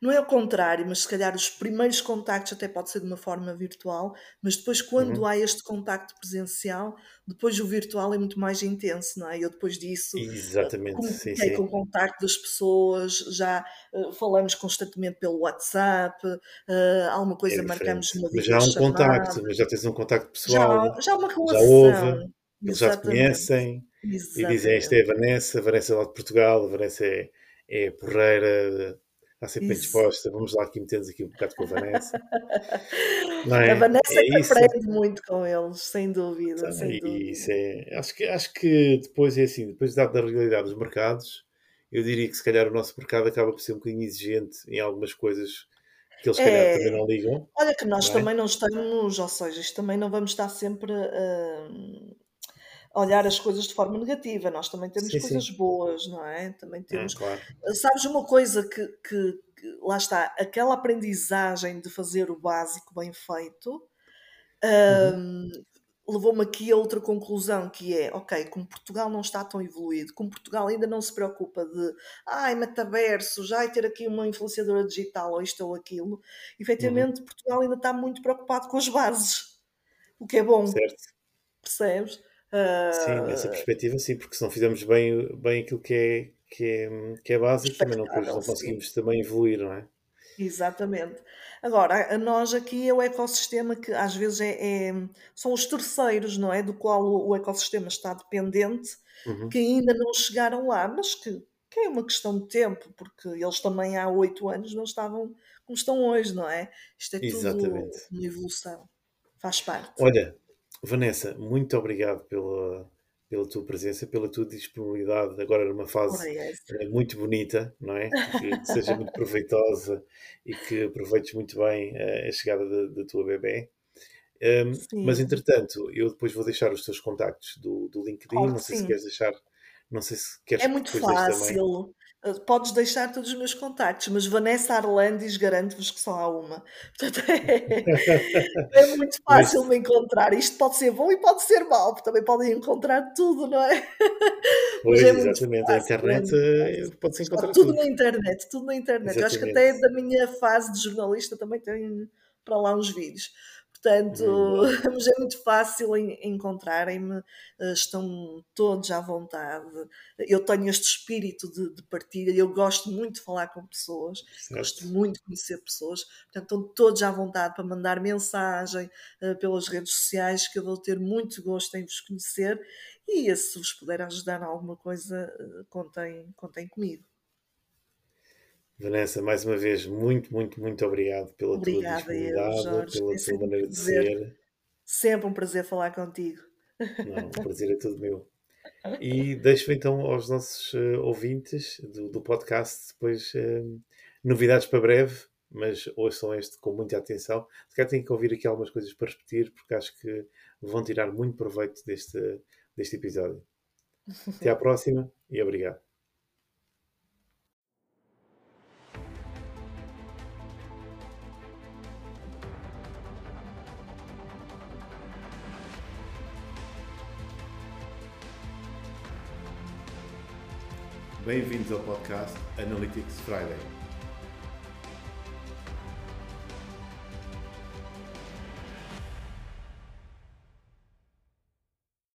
não é ao contrário, mas se calhar os primeiros contactos até pode ser de uma forma virtual, mas depois quando uhum. há este contacto presencial, depois o virtual é muito mais intenso, não é? Eu depois disso Exatamente, sim, sim. com o contacto das pessoas, já uh, falamos constantemente pelo WhatsApp, uh, alguma coisa é marcamos numa Mas já há um contacto, mas já tens um contacto pessoal. Já, já há uma relação. Já houve, eles já se conhecem Exatamente. e dizem esta é a Vanessa, a Vanessa é lá de Portugal, a Vanessa é, é porreira, está sempre bem disposta, vamos lá aqui meter aqui um bocado com a Vanessa. (laughs) É? A Vanessa é aprende muito com eles, sem dúvida. Então, sem dúvida. Isso é, acho, que, acho que depois é assim, depois da, da realidade dos mercados, eu diria que se calhar o nosso mercado acaba por ser um bocadinho exigente em algumas coisas que eles se calhar também não ligam. Olha que nós não é? também não estamos, ou seja, isto também não vamos estar sempre a olhar as coisas de forma negativa. Nós também temos sim, coisas sim. boas, não é? Também temos. claro. Sabes uma coisa que, que, que, lá está, aquela aprendizagem de fazer o básico bem feito. Uhum levou-me aqui a outra conclusão que é, ok, como Portugal não está tão evoluído, como Portugal ainda não se preocupa de ai, metaverso, já ter aqui uma influenciadora digital ou isto ou aquilo, efetivamente uhum. Portugal ainda está muito preocupado com as bases, o que é bom. Certo. Percebes? Uh... Sim, nessa ah, perspectiva sim, porque se não fizermos bem, bem aquilo que é, que é, que é básico, também não, não conseguimos também evoluir, não é? Exatamente. Agora, a nós aqui é o ecossistema que às vezes é, é são os terceiros, não é? Do qual o, ecossistema está dependente, uhum. que ainda não chegaram lá, mas que, que, é uma questão de tempo, porque eles também há oito anos não estavam como estão hoje, não é? Isto é Exatamente. tudo uma evolução, faz parte. Olha, Vanessa, muito obrigado pela, pela tua presença, pela tua disponibilidade agora numa fase é muito bonita, não é? Que seja muito proveitosa e que aproveites muito bem eh, a chegada da, tua bebê. Um, mas entretanto, eu depois vou deixar os teus contactos do, do LinkedIn, não sei sim. se queres deixar, não sei se queres É muito fácil. Eh, podes deixar todos os meus contactos, mas Vanessa Arlandis garanto-vos que só há uma. (laughs) Portanto, é, é muito (laughs) fácil mas... me encontrar. Isto pode ser bom e pode ser mau, porque também podem encontrar tudo, não é? (laughs) Pois, é exatamente. Fácil, a internet é pode-se encontrar tudo. Tudo na internet, tudo na internet. Eu acho que até da minha fase de jornalista também tenho para lá uns vídeos. Portanto, (laughs) mas é muito fácil encontrarem-me, eh, estão todos à vontade. Eu tenho este espírito de, de partilha, eu gosto muito de falar com pessoas, certo. gosto muito de conhecer pessoas, portanto, estão todos à vontade para mandar mensagem uh, pelas redes sociais, que eu vou ter muito gosto em vos conhecer. E se vos puder ajudar em alguma coisa, uh, contem, contem comigo. Vanessa, mais uma vez, muito, muito, muito obrigado pela Obrigada tua disponibilidade, eu, Jorge, pela tua maneira um de ser. Sempre um prazer falar contigo. Não, o prazer é todo meu. (laughs) E deixo então aos nossos uh, ouvintes do, do, podcast depois uh, novidades para breve, mas ouçam este com muita atenção. Se calhar têm que ouvir aqui algumas coisas para repetir, porque acho que vão tirar muito proveito deste, deste episódio. Até à (laughs) próxima e obrigado. Bem-vindos ao podcast Analytics Friday.